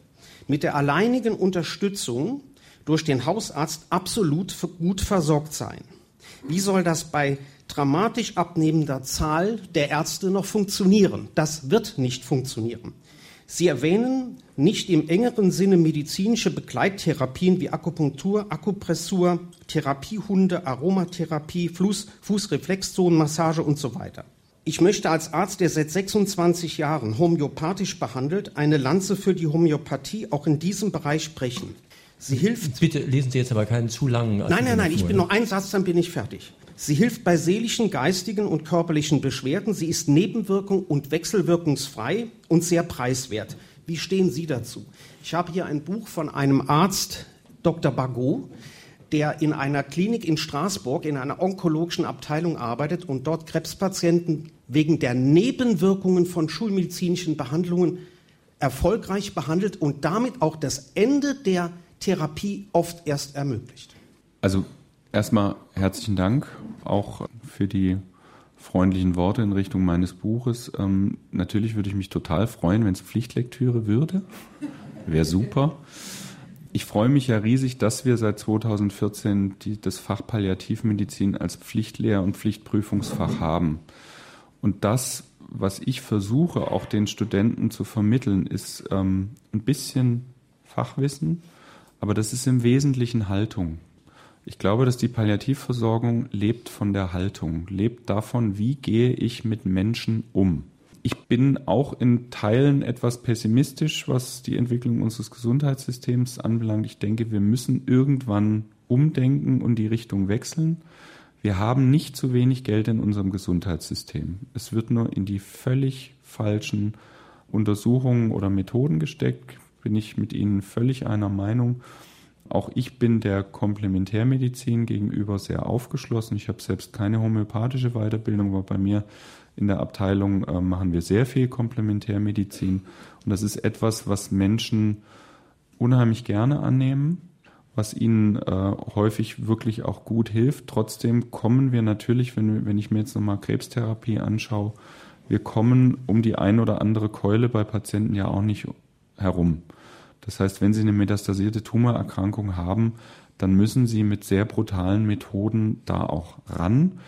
mit der alleinigen Unterstützung durch den Hausarzt absolut gut versorgt sein. Wie soll das bei dramatisch abnehmender Zahl der Ärzte noch funktionieren? Das wird nicht funktionieren. Sie erwähnen nicht im engeren Sinne medizinische Begleittherapien wie Akupunktur, Akupressur, Therapiehunde, Aromatherapie, Fuß, Fußreflexzonenmassage und so weiter. Ich möchte als Arzt, der seit 26 Jahren homöopathisch behandelt, eine Lanze für die Homöopathie auch in diesem Bereich sprechen. Sie hilft. Bitte lesen Sie jetzt aber keinen zu langen. Nein, nein, nein, ich bin noch ein Satz, dann bin ich fertig. Sie hilft bei seelischen, geistigen und körperlichen Beschwerden. Sie ist nebenwirkung und wechselwirkungsfrei und sehr preiswert. Wie stehen Sie dazu? Ich habe hier ein Buch von einem Arzt, Dr. Bagot, der in einer Klinik in Straßburg in einer onkologischen Abteilung arbeitet und dort Krebspatienten wegen der Nebenwirkungen von schulmedizinischen Behandlungen erfolgreich behandelt und damit auch das Ende der Therapie oft erst ermöglicht. Also Erstmal herzlichen Dank auch für die freundlichen Worte in Richtung meines Buches. Ähm, natürlich würde ich mich total freuen, wenn es Pflichtlektüre würde. Wäre super. Ich freue mich ja riesig, dass wir seit 2014 die, das Fach Palliativmedizin als Pflichtlehr- und Pflichtprüfungsfach haben. Und das, was ich versuche, auch den Studenten zu vermitteln, ist ähm, ein bisschen Fachwissen, aber das ist im Wesentlichen Haltung. Ich glaube, dass die Palliativversorgung lebt von der Haltung, lebt davon, wie gehe ich mit Menschen um. Ich bin auch in Teilen etwas pessimistisch, was die Entwicklung unseres Gesundheitssystems anbelangt. Ich denke, wir müssen irgendwann umdenken und die Richtung wechseln. Wir haben nicht zu wenig Geld in unserem Gesundheitssystem. Es wird nur in die völlig falschen Untersuchungen oder Methoden gesteckt. Bin ich mit Ihnen völlig einer Meinung. Auch ich bin der Komplementärmedizin gegenüber sehr aufgeschlossen. Ich habe selbst keine homöopathische Weiterbildung, aber bei mir in der Abteilung äh, machen wir sehr viel Komplementärmedizin. Und das ist etwas, was Menschen unheimlich gerne annehmen, was ihnen äh, häufig wirklich auch gut hilft. Trotzdem kommen wir natürlich, wenn, wenn ich mir jetzt nochmal Krebstherapie anschaue, wir kommen um die ein oder andere Keule bei Patienten ja auch nicht herum. Das heißt, wenn Sie eine metastasierte Tumorerkrankung haben, dann müssen Sie mit sehr brutalen Methoden da auch ran.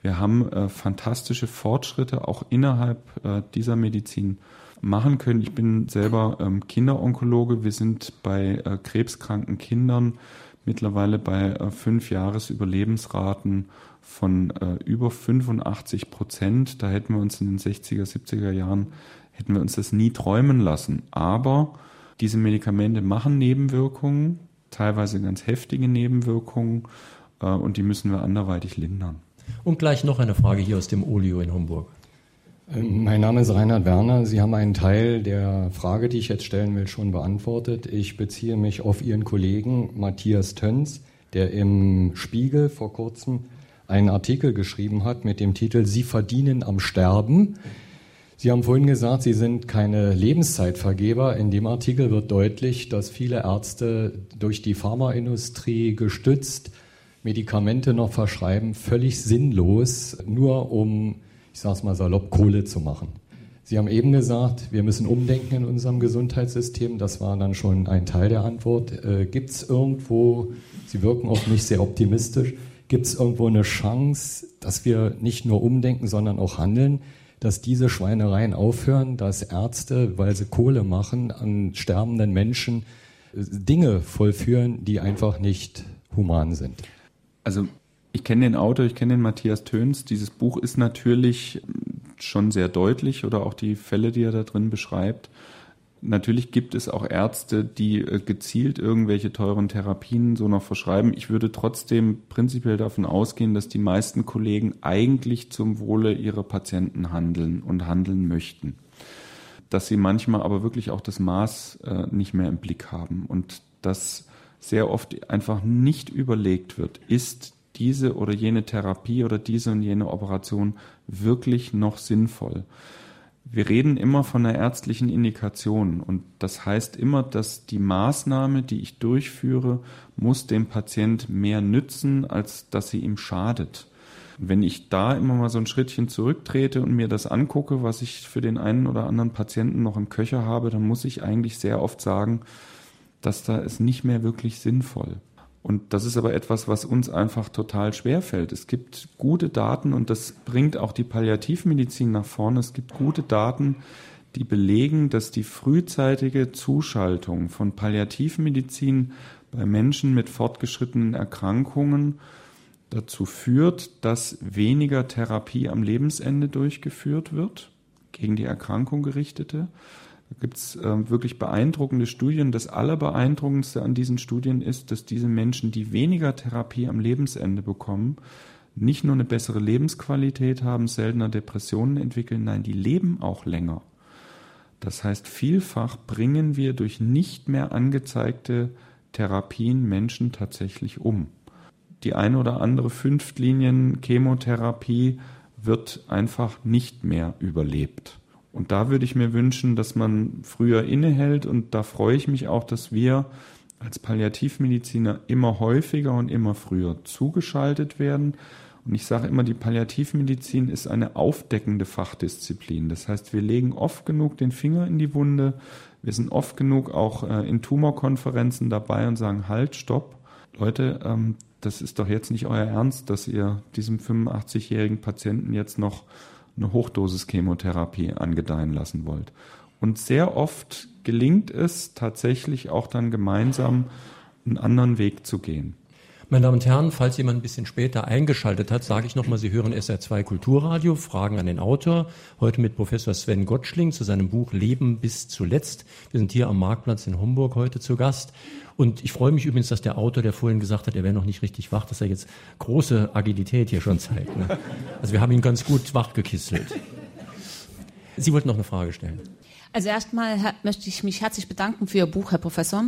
Wir haben äh, fantastische Fortschritte auch innerhalb äh, dieser Medizin machen können. Ich bin selber ähm, Kinderonkologe. Wir sind bei äh, krebskranken Kindern mittlerweile bei äh, fünf Jahres Überlebensraten von äh, über 85 Prozent. Da hätten wir uns in den 60er, 70er Jahren, hätten wir uns das nie träumen lassen. Aber diese Medikamente machen Nebenwirkungen, teilweise ganz heftige Nebenwirkungen äh, und die müssen wir anderweitig lindern. Und gleich noch eine Frage hier aus dem Olio in Homburg. Ähm, mein Name ist Reinhard Werner. Sie haben einen Teil der Frage, die ich jetzt stellen will, schon beantwortet. Ich beziehe mich auf Ihren Kollegen Matthias Töns, der im Spiegel vor kurzem einen Artikel geschrieben hat mit dem Titel Sie verdienen am Sterben. Sie haben vorhin gesagt, Sie sind keine Lebenszeitvergeber. In dem Artikel wird deutlich, dass viele Ärzte durch die Pharmaindustrie gestützt Medikamente noch verschreiben, völlig sinnlos, nur um, ich sage es mal salopp, Kohle zu machen. Sie haben eben gesagt, wir müssen umdenken in unserem Gesundheitssystem. Das war dann schon ein Teil der Antwort. Äh, Gibt es irgendwo, Sie wirken auf mich sehr optimistisch, gibt es irgendwo eine Chance, dass wir nicht nur umdenken, sondern auch handeln? Dass diese Schweinereien aufhören, dass Ärzte, weil sie Kohle machen, an sterbenden Menschen äh, Dinge vollführen, die einfach nicht human sind. Also ich kenne den Autor, ich kenne den Matthias Töns. Dieses Buch ist natürlich schon sehr deutlich oder auch die Fälle, die er da drin beschreibt. Natürlich gibt es auch Ärzte, die äh, gezielt irgendwelche teuren Therapien so noch verschreiben. Ich würde trotzdem prinzipiell davon ausgehen, dass die meisten Kollegen eigentlich zum Wohle ihrer Patienten handeln und handeln möchten. Dass sie manchmal aber wirklich auch das Maß äh, nicht mehr im Blick haben und dass sehr oft einfach nicht überlegt wird, ist diese oder jene Therapie oder diese und jene Operation wirklich noch sinnvoll wir reden immer von einer ärztlichen Indikation und das heißt immer, dass die Maßnahme, die ich durchführe, muss dem Patient mehr nützen, als dass sie ihm schadet. Wenn ich da immer mal so ein Schrittchen zurücktrete und mir das angucke, was ich für den einen oder anderen Patienten noch im Köcher habe, dann muss ich eigentlich sehr oft sagen, dass da ist nicht mehr wirklich sinnvoll. Und das ist aber etwas, was uns einfach total schwer fällt. Es gibt gute Daten und das bringt auch die Palliativmedizin nach vorne. Es gibt gute Daten, die belegen, dass die frühzeitige Zuschaltung von Palliativmedizin bei Menschen mit fortgeschrittenen Erkrankungen dazu führt, dass weniger Therapie am Lebensende durchgeführt wird, gegen die Erkrankung gerichtete. Da gibt es äh, wirklich beeindruckende Studien. Das Allerbeeindruckendste an diesen Studien ist, dass diese Menschen, die weniger Therapie am Lebensende bekommen, nicht nur eine bessere Lebensqualität haben, seltener Depressionen entwickeln, nein, die leben auch länger. Das heißt, vielfach bringen wir durch nicht mehr angezeigte Therapien Menschen tatsächlich um. Die eine oder andere Fünftlinien-Chemotherapie wird einfach nicht mehr überlebt. Und da würde ich mir wünschen, dass man früher innehält und da freue ich mich auch, dass wir als Palliativmediziner immer häufiger und immer früher zugeschaltet werden. Und ich sage immer, die Palliativmedizin ist eine aufdeckende Fachdisziplin. Das heißt, wir legen oft genug den Finger in die Wunde, wir sind oft genug auch äh, in Tumorkonferenzen dabei und sagen, halt, stopp. Leute, ähm, das ist doch jetzt nicht euer Ernst, dass ihr diesem 85-jährigen Patienten jetzt noch eine Hochdosis Chemotherapie angedeihen lassen wollt. Und sehr oft gelingt es tatsächlich auch dann gemeinsam einen anderen Weg zu gehen. Meine Damen und Herren, falls jemand ein bisschen später eingeschaltet hat, sage ich nochmal, Sie hören SR2 Kulturradio, Fragen an den Autor. Heute mit Professor Sven Gottschling zu seinem Buch Leben bis zuletzt. Wir sind hier am Marktplatz in Homburg heute zu Gast. Und ich freue mich übrigens, dass der Autor, der vorhin gesagt hat, er wäre noch nicht richtig wach, dass er jetzt große Agilität hier schon zeigt. Ne? Also wir haben ihn ganz gut wachgekisselt. Sie wollten noch eine Frage stellen. Also erstmal möchte ich mich herzlich bedanken für Ihr Buch, Herr Professor.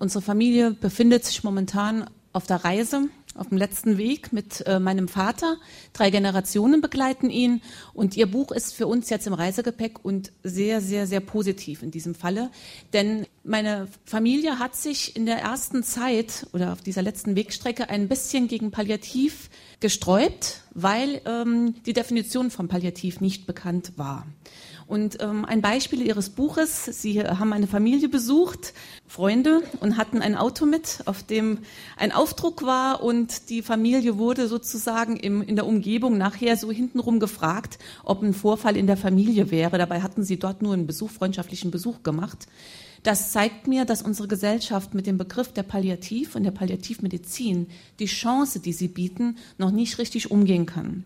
Unsere Familie befindet sich momentan auf der Reise, auf dem letzten Weg mit äh, meinem Vater. Drei Generationen begleiten ihn und ihr Buch ist für uns jetzt im Reisegepäck und sehr, sehr, sehr positiv in diesem Falle. Denn meine Familie hat sich in der ersten Zeit oder auf dieser letzten Wegstrecke ein bisschen gegen Palliativ gesträubt, weil ähm, die Definition von Palliativ nicht bekannt war. Und ähm, ein Beispiel Ihres Buches, Sie haben eine Familie besucht, Freunde, und hatten ein Auto mit, auf dem ein Aufdruck war und die Familie wurde sozusagen im, in der Umgebung nachher so hintenrum gefragt, ob ein Vorfall in der Familie wäre. Dabei hatten Sie dort nur einen Besuch, freundschaftlichen Besuch gemacht. Das zeigt mir, dass unsere Gesellschaft mit dem Begriff der Palliativ und der Palliativmedizin die Chance, die sie bieten, noch nicht richtig umgehen kann.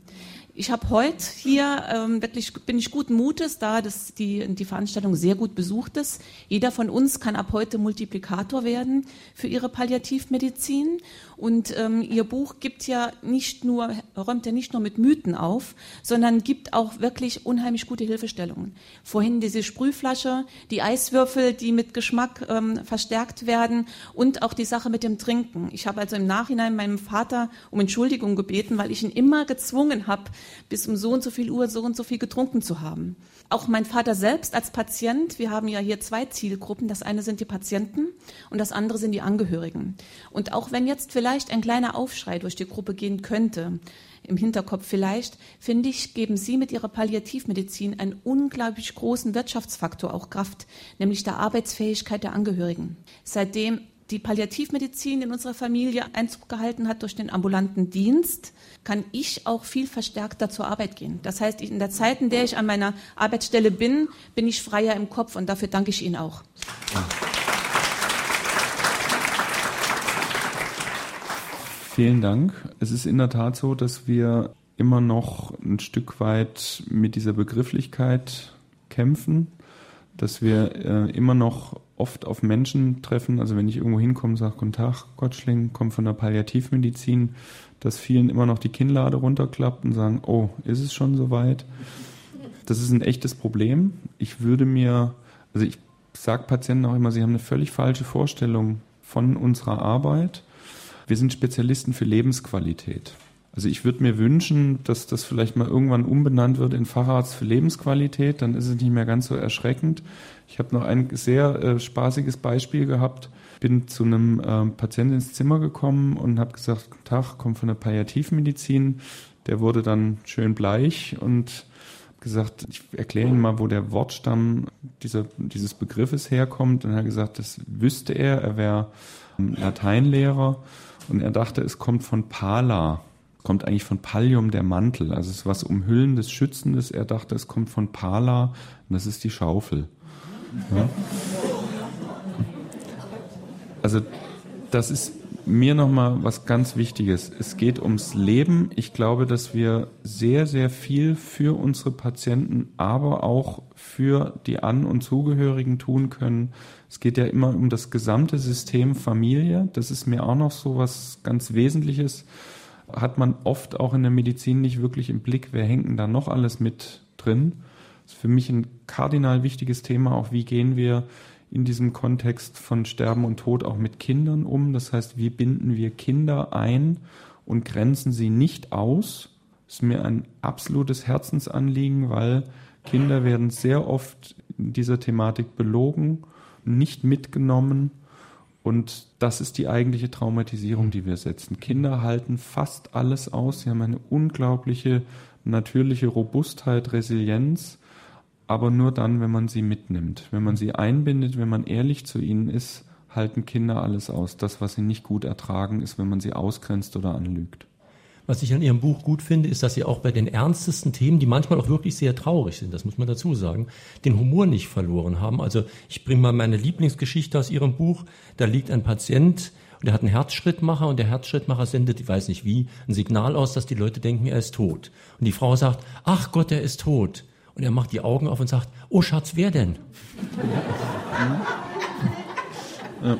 Ich habe heute hier ähm, wirklich bin ich guten Mutes, da dass die die Veranstaltung sehr gut besucht ist. Jeder von uns kann ab heute Multiplikator werden für ihre Palliativmedizin und ähm, ihr Buch gibt ja nicht nur räumt ja nicht nur mit Mythen auf, sondern gibt auch wirklich unheimlich gute Hilfestellungen. Vorhin diese Sprühflasche, die Eiswürfel, die mit Geschmack ähm, verstärkt werden und auch die Sache mit dem Trinken. Ich habe also im Nachhinein meinem Vater um Entschuldigung gebeten, weil ich ihn immer gezwungen habe bis um so und so viel Uhr so und so viel getrunken zu haben. Auch mein Vater selbst als Patient, wir haben ja hier zwei Zielgruppen. Das eine sind die Patienten und das andere sind die Angehörigen. Und auch wenn jetzt vielleicht ein kleiner Aufschrei durch die Gruppe gehen könnte, im Hinterkopf vielleicht, finde ich, geben Sie mit Ihrer Palliativmedizin einen unglaublich großen Wirtschaftsfaktor auch Kraft, nämlich der Arbeitsfähigkeit der Angehörigen. Seitdem die Palliativmedizin in unserer Familie Einzug gehalten hat durch den ambulanten Dienst, kann ich auch viel verstärkter zur Arbeit gehen. Das heißt, in der Zeit, in der ich an meiner Arbeitsstelle bin, bin ich freier im Kopf und dafür danke ich Ihnen auch. Vielen Dank. Es ist in der Tat so, dass wir immer noch ein Stück weit mit dieser Begrifflichkeit kämpfen, dass wir äh, immer noch oft auf Menschen treffen. Also wenn ich irgendwo hinkomme, sage Guten Tag, Gottschling, komme von der Palliativmedizin, dass vielen immer noch die Kinnlade runterklappt und sagen, oh, ist es schon soweit? Das ist ein echtes Problem. Ich würde mir, also ich sage Patienten auch immer, sie haben eine völlig falsche Vorstellung von unserer Arbeit. Wir sind Spezialisten für Lebensqualität. Also ich würde mir wünschen, dass das vielleicht mal irgendwann umbenannt wird in Facharzt für Lebensqualität, dann ist es nicht mehr ganz so erschreckend. Ich habe noch ein sehr äh, spaßiges Beispiel gehabt bin zu einem äh, Patienten ins Zimmer gekommen und habe gesagt, Tag, komme von der Palliativmedizin. Der wurde dann schön bleich und gesagt, ich erkläre Ihnen mal, wo der Wortstamm dieser, dieses Begriffes herkommt. Und er hat gesagt, das wüsste er, er wäre Lateinlehrer und er dachte, es kommt von Pala. kommt eigentlich von Pallium, der Mantel. Also es ist was Umhüllendes, Schützendes. Er dachte, es kommt von Pala und das ist die Schaufel. Ja? Also das ist mir nochmal was ganz Wichtiges. Es geht ums Leben. Ich glaube, dass wir sehr, sehr viel für unsere Patienten, aber auch für die An- und Zugehörigen tun können. Es geht ja immer um das gesamte System Familie. Das ist mir auch noch so was ganz Wesentliches. Hat man oft auch in der Medizin nicht wirklich im Blick, wer hängt denn da noch alles mit drin. Ist für mich ein kardinal wichtiges Thema, auch wie gehen wir in diesem Kontext von Sterben und Tod auch mit Kindern um. Das heißt, wie binden wir Kinder ein und grenzen sie nicht aus? Das ist mir ein absolutes Herzensanliegen, weil Kinder werden sehr oft in dieser Thematik belogen, nicht mitgenommen. Und das ist die eigentliche Traumatisierung, die wir setzen. Kinder halten fast alles aus. Sie haben eine unglaubliche natürliche Robustheit, Resilienz aber nur dann, wenn man sie mitnimmt. Wenn man sie einbindet, wenn man ehrlich zu ihnen ist, halten Kinder alles aus. Das, was sie nicht gut ertragen, ist, wenn man sie ausgrenzt oder anlügt. Was ich an Ihrem Buch gut finde, ist, dass Sie auch bei den ernstesten Themen, die manchmal auch wirklich sehr traurig sind, das muss man dazu sagen, den Humor nicht verloren haben. Also ich bringe mal meine Lieblingsgeschichte aus Ihrem Buch. Da liegt ein Patient und der hat einen Herzschrittmacher und der Herzschrittmacher sendet, ich weiß nicht wie, ein Signal aus, dass die Leute denken, er ist tot. Und die Frau sagt, ach Gott, er ist tot. Und er macht die Augen auf und sagt, oh Schatz, wer denn? Ja.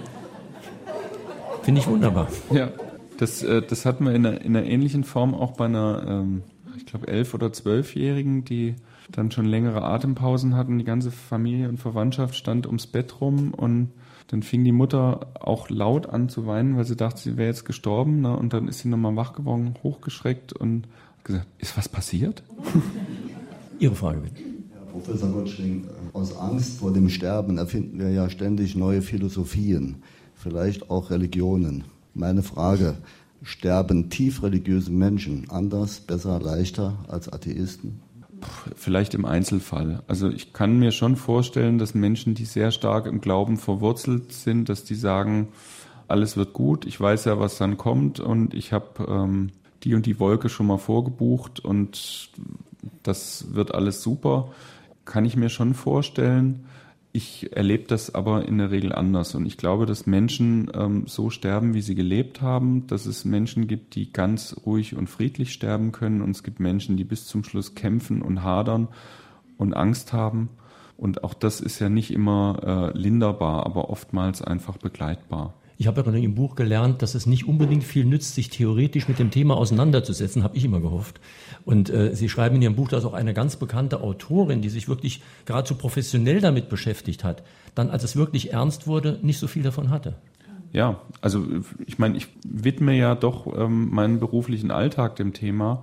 Finde ich wunderbar. Ja, das, äh, das hatten wir in einer, in einer ähnlichen Form auch bei einer, ähm, ich glaube, elf- oder zwölfjährigen, die dann schon längere Atempausen hatten. Die ganze Familie und Verwandtschaft stand ums Bett rum und dann fing die Mutter auch laut an zu weinen, weil sie dachte, sie wäre jetzt gestorben. Ne? Und dann ist sie nochmal wach geworden, hochgeschreckt und gesagt, ist was passiert? Ihre Frage bitte. Herr Professor Gottschling, aus Angst vor dem Sterben erfinden wir ja ständig neue Philosophien, vielleicht auch Religionen. Meine Frage, sterben tief religiöse Menschen anders, besser, leichter als Atheisten? Vielleicht im Einzelfall. Also ich kann mir schon vorstellen, dass Menschen, die sehr stark im Glauben verwurzelt sind, dass die sagen, alles wird gut, ich weiß ja, was dann kommt und ich habe ähm, die und die Wolke schon mal vorgebucht und das wird alles super, kann ich mir schon vorstellen. Ich erlebe das aber in der Regel anders. Und ich glaube, dass Menschen ähm, so sterben, wie sie gelebt haben, dass es Menschen gibt, die ganz ruhig und friedlich sterben können. Und es gibt Menschen, die bis zum Schluss kämpfen und hadern und Angst haben. Und auch das ist ja nicht immer äh, linderbar, aber oftmals einfach begleitbar. Ich habe ja in Ihrem Buch gelernt, dass es nicht unbedingt viel nützt, sich theoretisch mit dem Thema auseinanderzusetzen, habe ich immer gehofft. Und äh, Sie schreiben in Ihrem Buch, dass auch eine ganz bekannte Autorin, die sich wirklich geradezu professionell damit beschäftigt hat, dann, als es wirklich ernst wurde, nicht so viel davon hatte. Ja, also ich meine, ich widme ja doch ähm, meinen beruflichen Alltag dem Thema.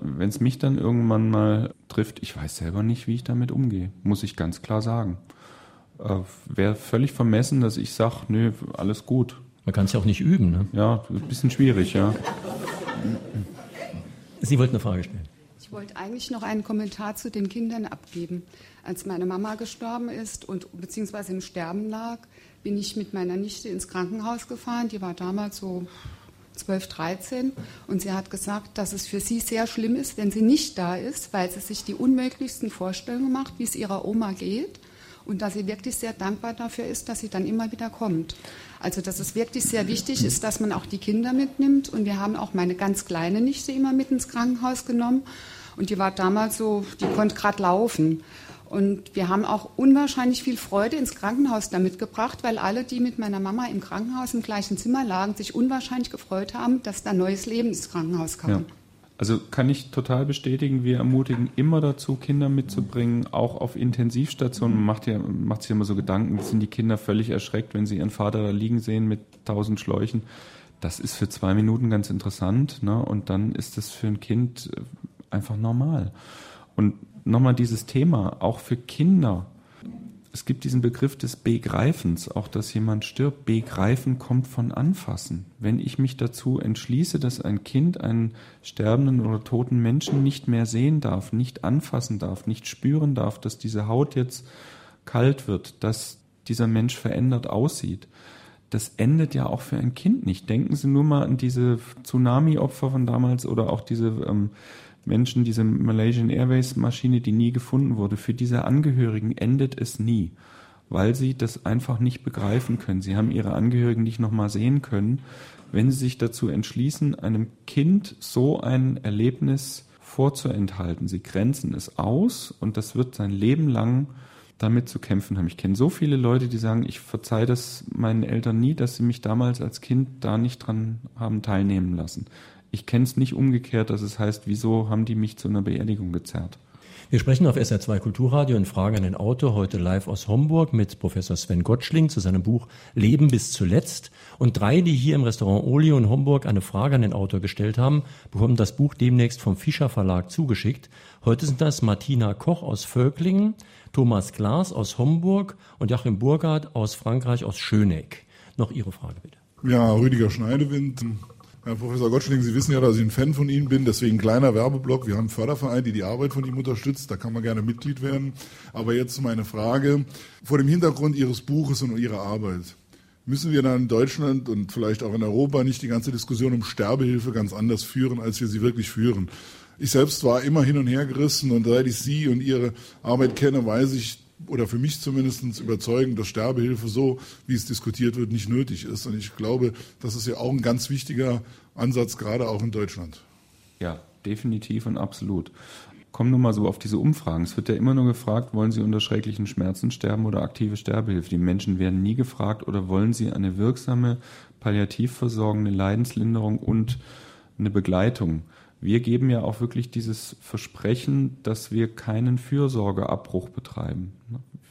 Wenn es mich dann irgendwann mal trifft, ich weiß selber nicht, wie ich damit umgehe, muss ich ganz klar sagen. Äh, Wäre völlig vermessen, dass ich sage, nö, alles gut. Man kann es ja auch nicht üben, ne? Ja, ein bisschen schwierig, ja. Sie wollten eine Frage stellen. Ich wollte eigentlich noch einen Kommentar zu den Kindern abgeben. Als meine Mama gestorben ist und beziehungsweise im Sterben lag, bin ich mit meiner Nichte ins Krankenhaus gefahren. Die war damals so 12, 13 und sie hat gesagt, dass es für sie sehr schlimm ist, wenn sie nicht da ist, weil sie sich die unmöglichsten Vorstellungen macht, wie es ihrer Oma geht und dass sie wirklich sehr dankbar dafür ist, dass sie dann immer wieder kommt. Also dass es wirklich sehr wichtig ist, dass man auch die Kinder mitnimmt und wir haben auch meine ganz kleine Nichte immer mit ins Krankenhaus genommen und die war damals so, die konnte gerade laufen. Und wir haben auch unwahrscheinlich viel Freude ins Krankenhaus damit gebracht, weil alle, die mit meiner Mama im Krankenhaus im gleichen Zimmer lagen, sich unwahrscheinlich gefreut haben, dass da neues Leben ins Krankenhaus kam. Ja. Also kann ich total bestätigen, wir ermutigen immer dazu, Kinder mitzubringen, auch auf Intensivstationen. Man macht, ja, macht sich immer so Gedanken, sind die Kinder völlig erschreckt, wenn sie ihren Vater da liegen sehen mit tausend Schläuchen. Das ist für zwei Minuten ganz interessant ne? und dann ist das für ein Kind einfach normal. Und nochmal dieses Thema, auch für Kinder. Es gibt diesen Begriff des Begreifens, auch dass jemand stirbt. Begreifen kommt von Anfassen. Wenn ich mich dazu entschließe, dass ein Kind einen sterbenden oder toten Menschen nicht mehr sehen darf, nicht anfassen darf, nicht spüren darf, dass diese Haut jetzt kalt wird, dass dieser Mensch verändert aussieht, das endet ja auch für ein Kind nicht. Denken Sie nur mal an diese Tsunami-Opfer von damals oder auch diese ähm, Menschen, diese Malaysian Airways-Maschine, die nie gefunden wurde. Für diese Angehörigen endet es nie, weil sie das einfach nicht begreifen können. Sie haben ihre Angehörigen nicht nochmal sehen können. Wenn sie sich dazu entschließen, einem Kind so ein Erlebnis vorzuenthalten, sie grenzen es aus und das wird sein Leben lang damit zu kämpfen haben. Ich kenne so viele Leute, die sagen, ich verzeihe das meinen Eltern nie, dass sie mich damals als Kind da nicht dran haben teilnehmen lassen. Ich kenne es nicht umgekehrt, dass es heißt, wieso haben die mich zu einer Beerdigung gezerrt? Wir sprechen auf SR2 Kulturradio in Frage an den Autor heute live aus Homburg mit Professor Sven Gottschling zu seinem Buch Leben bis zuletzt. Und drei, die hier im Restaurant Olio in Homburg eine Frage an den Autor gestellt haben, bekommen das Buch demnächst vom Fischer Verlag zugeschickt. Heute sind das Martina Koch aus Völklingen, Thomas Glas aus Homburg und Joachim Burgard aus Frankreich aus Schöneck. Noch Ihre Frage bitte. Ja, Rüdiger Schneidewind. Herr Professor Gottschling, Sie wissen ja, dass ich ein Fan von Ihnen bin, deswegen kleiner Werbeblock. Wir haben einen Förderverein, der die Arbeit von ihm unterstützt, da kann man gerne Mitglied werden. Aber jetzt meine Frage, vor dem Hintergrund Ihres Buches und Ihrer Arbeit, müssen wir dann in Deutschland und vielleicht auch in Europa nicht die ganze Diskussion um Sterbehilfe ganz anders führen, als wir sie wirklich führen? Ich selbst war immer hin und her gerissen und seit ich Sie und Ihre Arbeit kenne, weiß ich, oder für mich zumindest überzeugen, dass Sterbehilfe so, wie es diskutiert wird, nicht nötig ist. Und ich glaube, das ist ja auch ein ganz wichtiger Ansatz, gerade auch in Deutschland. Ja, definitiv und absolut. Kommen nur mal so auf diese Umfragen. Es wird ja immer nur gefragt, wollen Sie unter schrecklichen Schmerzen sterben oder aktive Sterbehilfe? Die Menschen werden nie gefragt, oder wollen Sie eine wirksame Palliativversorgung, eine Leidenslinderung und eine Begleitung? Wir geben ja auch wirklich dieses Versprechen, dass wir keinen Fürsorgeabbruch betreiben.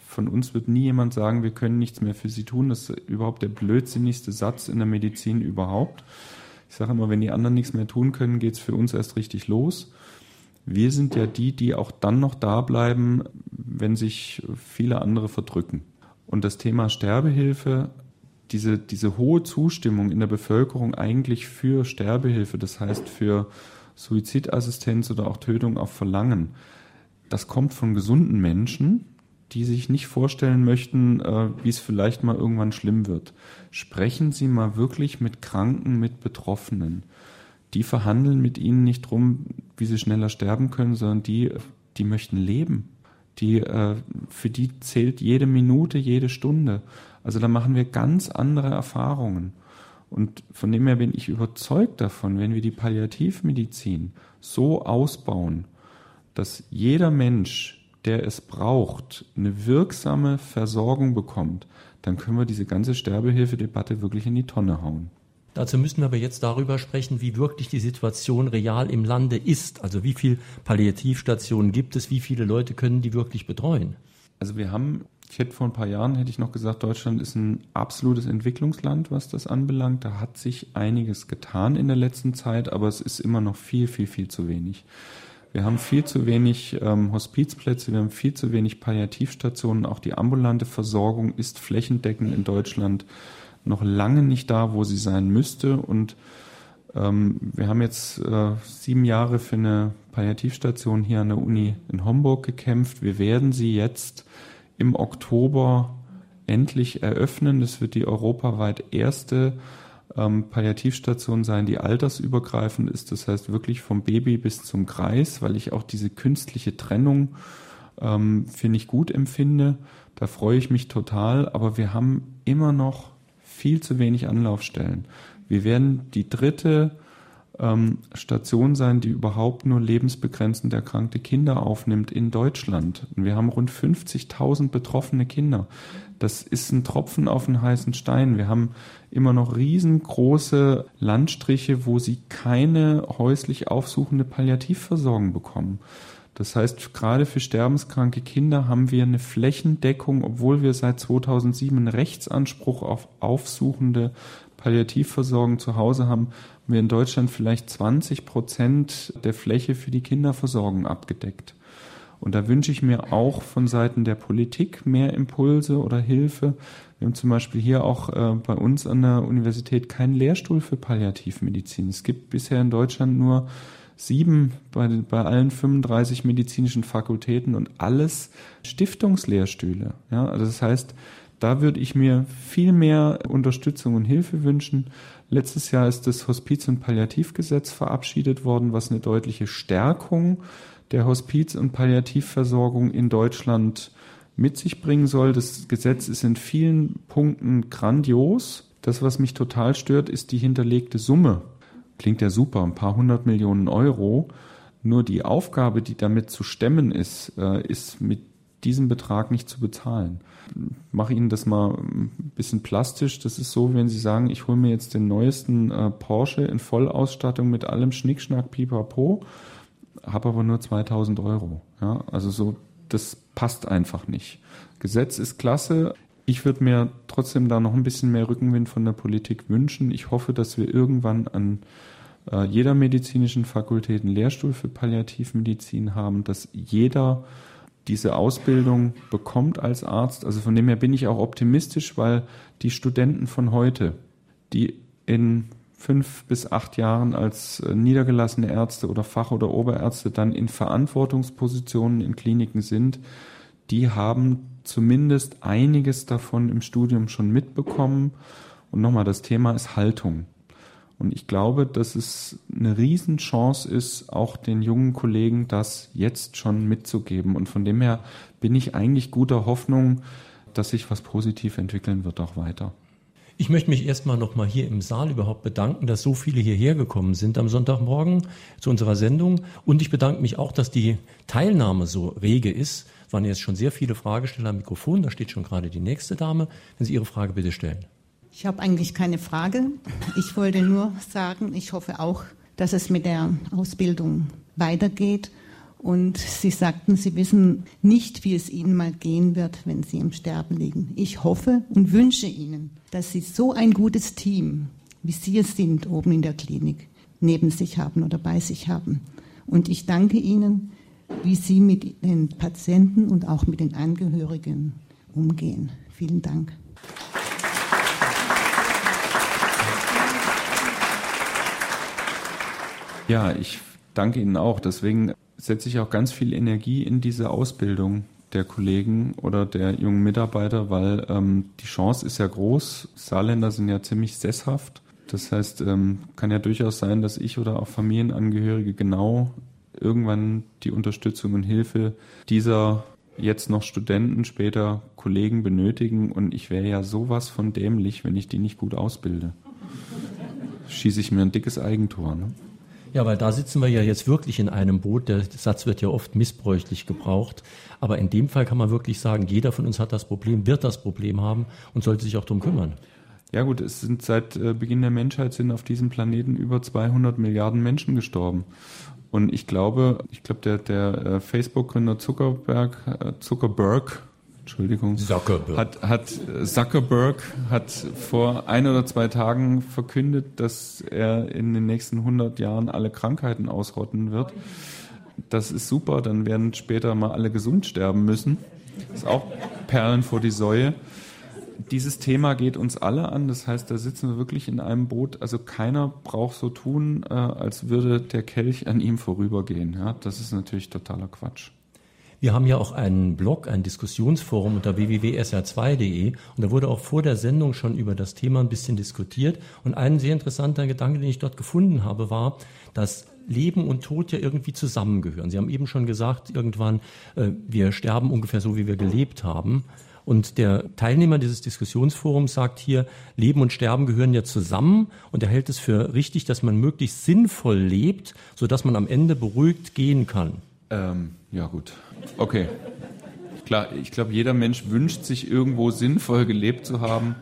Von uns wird nie jemand sagen, wir können nichts mehr für sie tun. Das ist überhaupt der blödsinnigste Satz in der Medizin überhaupt. Ich sage immer, wenn die anderen nichts mehr tun können, geht es für uns erst richtig los. Wir sind ja die, die auch dann noch da bleiben, wenn sich viele andere verdrücken. Und das Thema Sterbehilfe, diese, diese hohe Zustimmung in der Bevölkerung eigentlich für Sterbehilfe, das heißt für Suizidassistenz oder auch Tötung auf Verlangen. Das kommt von gesunden Menschen, die sich nicht vorstellen möchten, äh, wie es vielleicht mal irgendwann schlimm wird. Sprechen Sie mal wirklich mit Kranken, mit Betroffenen. Die verhandeln mit Ihnen nicht drum, wie sie schneller sterben können, sondern die, die möchten leben. Die, äh, für die zählt jede Minute, jede Stunde. Also da machen wir ganz andere Erfahrungen. Und von dem her bin ich überzeugt davon, wenn wir die Palliativmedizin so ausbauen, dass jeder Mensch, der es braucht, eine wirksame Versorgung bekommt, dann können wir diese ganze Sterbehilfedebatte wirklich in die Tonne hauen. Dazu müssen wir aber jetzt darüber sprechen, wie wirklich die Situation real im Lande ist. Also wie viele Palliativstationen gibt es, wie viele Leute können die wirklich betreuen? Also wir haben ich hätte vor ein paar Jahren hätte ich noch gesagt, Deutschland ist ein absolutes Entwicklungsland, was das anbelangt. Da hat sich einiges getan in der letzten Zeit, aber es ist immer noch viel, viel, viel zu wenig. Wir haben viel zu wenig ähm, Hospizplätze, wir haben viel zu wenig Palliativstationen. Auch die ambulante Versorgung ist flächendeckend in Deutschland noch lange nicht da, wo sie sein müsste. Und ähm, wir haben jetzt äh, sieben Jahre für eine Palliativstation hier an der Uni in Homburg gekämpft. Wir werden sie jetzt im Oktober endlich eröffnen. Das wird die europaweit erste ähm, Palliativstation sein, die altersübergreifend ist. Das heißt wirklich vom Baby bis zum Kreis, weil ich auch diese künstliche Trennung ähm, finde ich gut empfinde. Da freue ich mich total. Aber wir haben immer noch viel zu wenig Anlaufstellen. Wir werden die dritte ähm, Station sein, die überhaupt nur lebensbegrenzend erkrankte Kinder aufnimmt in Deutschland. Und wir haben rund 50.000 betroffene Kinder. Das ist ein Tropfen auf einen heißen Stein. Wir haben immer noch riesengroße Landstriche, wo sie keine häuslich aufsuchende Palliativversorgung bekommen. Das heißt, gerade für sterbenskranke Kinder haben wir eine Flächendeckung, obwohl wir seit 2007 einen Rechtsanspruch auf aufsuchende Palliativversorgung zu Hause haben, wir in Deutschland vielleicht 20 Prozent der Fläche für die Kinderversorgung abgedeckt. Und da wünsche ich mir auch von Seiten der Politik mehr Impulse oder Hilfe. Wir haben zum Beispiel hier auch äh, bei uns an der Universität keinen Lehrstuhl für Palliativmedizin. Es gibt bisher in Deutschland nur sieben bei, bei allen 35 medizinischen Fakultäten und alles Stiftungslehrstühle. Ja, also das heißt, Da würde ich mir viel mehr Unterstützung und Hilfe wünschen. Letztes Jahr ist das Hospiz- und Palliativgesetz verabschiedet worden, was eine deutliche Stärkung der Hospiz- und Palliativversorgung in Deutschland mit sich bringen soll. Das Gesetz ist in vielen Punkten grandios. Das, was mich total stört, ist die hinterlegte Summe. Klingt ja super, ein paar hundert Millionen Euro. Nur die Aufgabe, die damit zu stemmen ist, äh, ist mit diesem Betrag nicht zu bezahlen. Ich mache Ihnen das mal ein bisschen plastisch. Das ist so, wenn Sie sagen, ich hole mir jetzt den neuesten äh, Porsche in Vollausstattung mit allem Schnickschnack, Pipapo, habe aber nur 2000 Euro. Ja, also so, das passt einfach nicht. Gesetz ist klasse. Ich würde mir trotzdem da noch ein bisschen mehr Rückenwind von der Politik wünschen. Ich hoffe, dass wir irgendwann an äh, jeder medizinischen Fakultät einen Lehrstuhl für Palliativmedizin haben, dass jeder diese Ausbildung bekommt als Arzt. Also von dem her bin ich auch optimistisch, weil die Studenten von heute, die in fünf bis acht Jahren als äh, niedergelassene Ärzte oder Fach- oder Oberärzte dann in Verantwortungspositionen in Kliniken sind, die haben zumindest einiges davon im Studium schon mitbekommen. Und nochmal, das Thema ist Haltung. Und ich glaube, dass es eine Riesenchance ist, auch den jungen Kollegen das jetzt schon mitzugeben. Und von dem her bin ich eigentlich guter Hoffnung, dass sich was positiv entwickeln wird auch weiter. Ich möchte mich erstmal nochmal hier im Saal überhaupt bedanken, dass so viele hierher gekommen sind am Sonntagmorgen zu unserer Sendung. Und ich bedanke mich auch, dass die Teilnahme so rege ist. Es waren jetzt schon sehr viele Fragesteller am Mikrofon. Da steht schon gerade die nächste Dame. Wenn Sie Ihre Frage bitte stellen. Ich habe eigentlich keine Frage. Ich wollte nur sagen, ich hoffe auch, dass es mit der Ausbildung weitergeht. Und Sie sagten, Sie wissen nicht, wie es Ihnen mal gehen wird, wenn Sie im Sterben liegen. Ich hoffe und wünsche Ihnen, dass Sie so ein gutes Team, wie Sie es sind, oben in der Klinik, neben sich haben oder bei sich haben. Und ich danke Ihnen, wie Sie mit den Patienten und auch mit den Angehörigen umgehen. Vielen Dank. Ja, ich danke Ihnen auch. Deswegen setze ich auch ganz viel Energie in diese Ausbildung der Kollegen oder der jungen Mitarbeiter, weil ähm, die Chance ist ja groß. Saarländer sind ja ziemlich sesshaft. Das heißt, ähm, kann ja durchaus sein, dass ich oder auch Familienangehörige genau irgendwann die Unterstützung und Hilfe dieser jetzt noch Studenten, später Kollegen benötigen. Und ich wäre ja sowas von dämlich, wenn ich die nicht gut ausbilde. Schieße ich mir ein dickes Eigentor. Ne? Ja, weil da sitzen wir ja jetzt wirklich in einem Boot. Der Satz wird ja oft missbräuchlich gebraucht. Aber in dem Fall kann man wirklich sagen, jeder von uns hat das Problem, wird das Problem haben und sollte sich auch darum kümmern. Ja gut, es sind seit äh, Beginn der Menschheit sind auf diesem Planeten über 200 Milliarden Menschen gestorben. Und ich glaube, ich glaube, der, der äh, Facebook-Gründer Zuckerberg, äh, Zuckerberg, Entschuldigung, Zuckerberg. Hat, hat Zuckerberg hat vor ein oder zwei Tagen verkündet, dass er in den nächsten 100 Jahren alle Krankheiten ausrotten wird. Das ist super, dann werden später mal alle gesund sterben müssen. Das ist auch Perlen vor die Säue. Dieses Thema geht uns alle an, das heißt, da sitzen wir wirklich in einem Boot. Also keiner braucht so tun, äh, als würde der Kelch an ihm vorübergehen. Ja, das ist natürlich totaler Quatsch. Wir haben ja auch einen Blog, ein Diskussionsforum unter www.sr2.de und da wurde auch vor der Sendung schon über das Thema ein bisschen diskutiert. Und ein sehr interessanter Gedanke, den ich dort gefunden habe, war, dass Leben und Tod ja irgendwie zusammengehören. Sie haben eben schon gesagt, irgendwann, äh, wir sterben ungefähr so, wie wir gelebt haben. Und der Teilnehmer dieses Diskussionsforums sagt hier, Leben und Sterben gehören ja zusammen und er hält es für richtig, dass man möglichst sinnvoll lebt, sodass man am Ende beruhigt gehen kann. Ähm, ja gut. Okay. Klar, ich glaube, jeder Mensch wünscht sich irgendwo sinnvoll gelebt zu haben.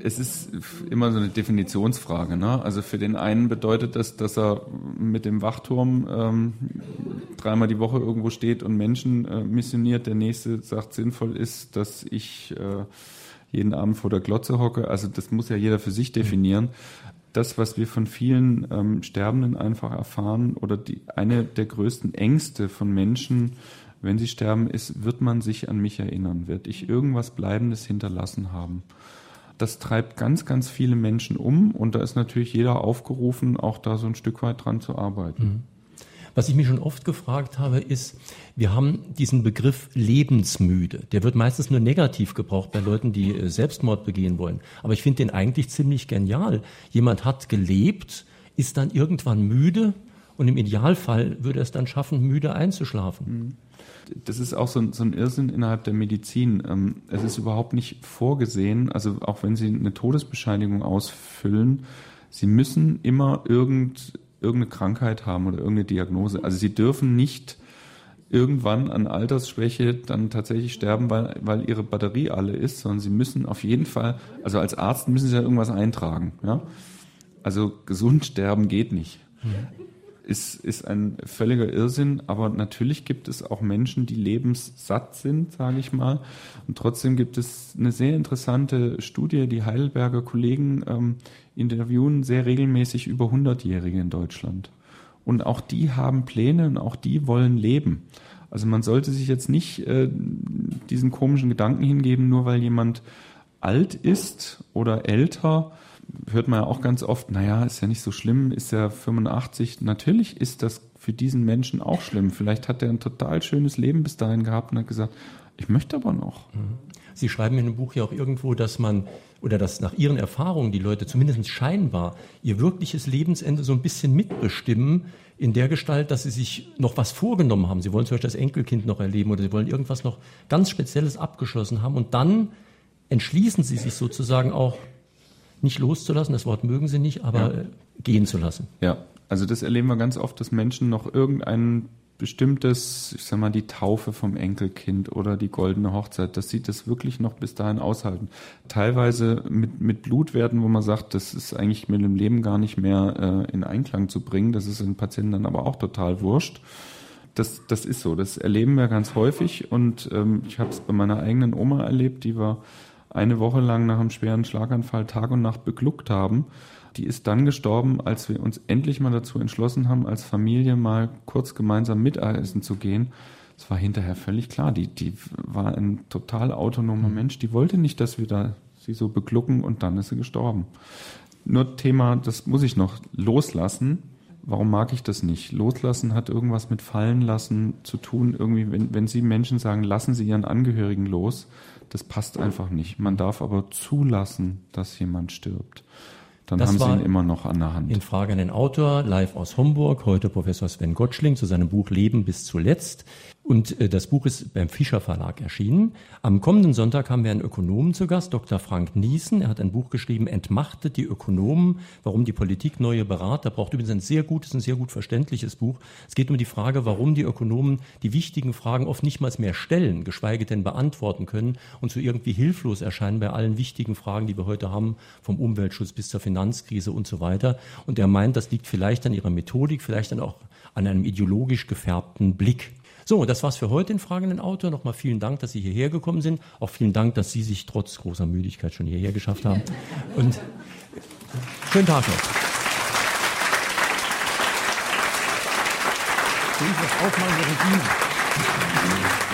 Es ist immer so eine Definitionsfrage. Ne? Also für den einen bedeutet das, dass er mit dem Wachturm ähm, dreimal die Woche irgendwo steht und Menschen äh, missioniert. Der nächste sagt, sinnvoll ist, dass ich äh, jeden Abend vor der Glotze hocke. Also das muss ja jeder für sich definieren. Das, was wir von vielen ähm, Sterbenden einfach erfahren oder die, eine der größten Ängste von Menschen, wenn sie sterben, ist, wird man sich an mich erinnern? Wird ich irgendwas Bleibendes hinterlassen haben? Das treibt ganz, ganz viele Menschen um und da ist natürlich jeder aufgerufen, auch da so ein Stück weit dran zu arbeiten. Mhm. Was ich mich schon oft gefragt habe, ist, wir haben diesen Begriff lebensmüde. Der wird meistens nur negativ gebraucht bei Leuten, die äh, Selbstmord begehen wollen. Aber ich finde den eigentlich ziemlich genial. Jemand hat gelebt, ist dann irgendwann müde und im Idealfall würde er es dann schaffen, müde einzuschlafen. Mhm. Das ist auch so ein, so ein Irrsinn innerhalb der Medizin. Ähm, es ist überhaupt nicht vorgesehen, also auch wenn Sie eine Todesbescheinigung ausfüllen, Sie müssen immer irgend irgendeine Krankheit haben oder irgendeine Diagnose. Also sie dürfen nicht irgendwann an Altersschwäche dann tatsächlich sterben, weil, weil ihre Batterie alle ist, sondern sie müssen auf jeden Fall, also als Arzt müssen sie ja irgendwas eintragen. Ja? Also gesund sterben geht nicht. Mhm. Ist, ist ein völliger Irrsinn, aber natürlich gibt es auch Menschen, die lebenssatt sind, sage ich mal. Und trotzdem gibt es eine sehr interessante Studie, die Heidelberger Kollegen ähm, interviewen sehr regelmäßig über 100-Jährige in Deutschland. Und auch die haben Pläne und auch die wollen leben. Also man sollte sich jetzt nicht äh, diesen komischen Gedanken hingeben, nur weil jemand alt ist oder älter, hört man ja auch ganz oft, naja, ist ja nicht so schlimm, ist ja 85. Natürlich ist das für diesen Menschen auch schlimm. Vielleicht hat er ein total schönes Leben bis dahin gehabt und hat gesagt, ich möchte aber noch. Mhm. Sie schreiben in dem Buch ja auch irgendwo, dass man oder dass nach Ihren Erfahrungen die Leute zumindest scheinbar ihr wirkliches Lebensende so ein bisschen mitbestimmen, in der Gestalt, dass sie sich noch was vorgenommen haben. Sie wollen zum Beispiel das Enkelkind noch erleben oder sie wollen irgendwas noch ganz Spezielles abgeschlossen haben und dann entschließen sie sich sozusagen auch nicht loszulassen, das Wort mögen sie nicht, aber ja. gehen zu lassen. Ja, also das erleben wir ganz oft, dass Menschen noch irgendeinen bestimmtes, ich sag mal, die Taufe vom Enkelkind oder die goldene Hochzeit, dass sie das wirklich noch bis dahin aushalten. Teilweise mit, mit Blutwerten, wo man sagt, das ist eigentlich mit dem Leben gar nicht mehr äh, in Einklang zu bringen. Das ist den Patienten dann aber auch total wurscht. Das, das ist so, das erleben wir ganz häufig und ähm, ich habe es bei meiner eigenen Oma erlebt, die war eine Woche lang nach einem schweren Schlaganfall Tag und Nacht begluckt haben die ist dann gestorben, als wir uns endlich mal dazu entschlossen haben, als Familie mal kurz gemeinsam Mittagessen zu gehen. Es war hinterher völlig klar, die, die war ein total autonomer Mensch, die wollte nicht, dass wir da sie so beglucken und dann ist sie gestorben. Nur Thema, das muss ich noch loslassen. Warum mag ich das nicht? Loslassen hat irgendwas mit fallen lassen zu tun. Irgendwie, wenn, wenn Sie Menschen sagen, lassen Sie Ihren Angehörigen los, das passt einfach nicht. Man darf aber zulassen, dass jemand stirbt. Dann das haben Sie ihn immer noch an der Hand. In Frage an den Autor, live aus Homburg, heute Professor Sven Gottschling zu seinem Buch Leben bis zuletzt. Und äh, das Buch ist beim Fischer Verlag erschienen. Am kommenden Sonntag haben wir einen Ökonomen zu Gast, Dr. Frank Niesen. Er hat ein Buch geschrieben, Entmachtet die Ökonomen, warum die Politik neue Berater braucht. Übrigens ein sehr gutes, ein sehr gut verständliches Buch. Es geht um die Frage, warum die Ökonomen die wichtigen Fragen oft nicht mal mehr stellen, geschweige denn beantworten können und so irgendwie hilflos erscheinen bei allen wichtigen Fragen, die wir heute haben, vom Umweltschutz bis zur Finanzkrise und so weiter. Und er meint, das liegt vielleicht an ihrer Methodik, vielleicht dann auch an einem ideologisch gefärbten Blick. So, das war's für heute in Fragenden Autor. Nochmal vielen Dank, dass Sie hierher gekommen sind. Auch vielen Dank, dass Sie sich trotz großer Müdigkeit schon hierher geschafft haben. (laughs) Und schönen Tag noch. Ich was aufmachen, Regine.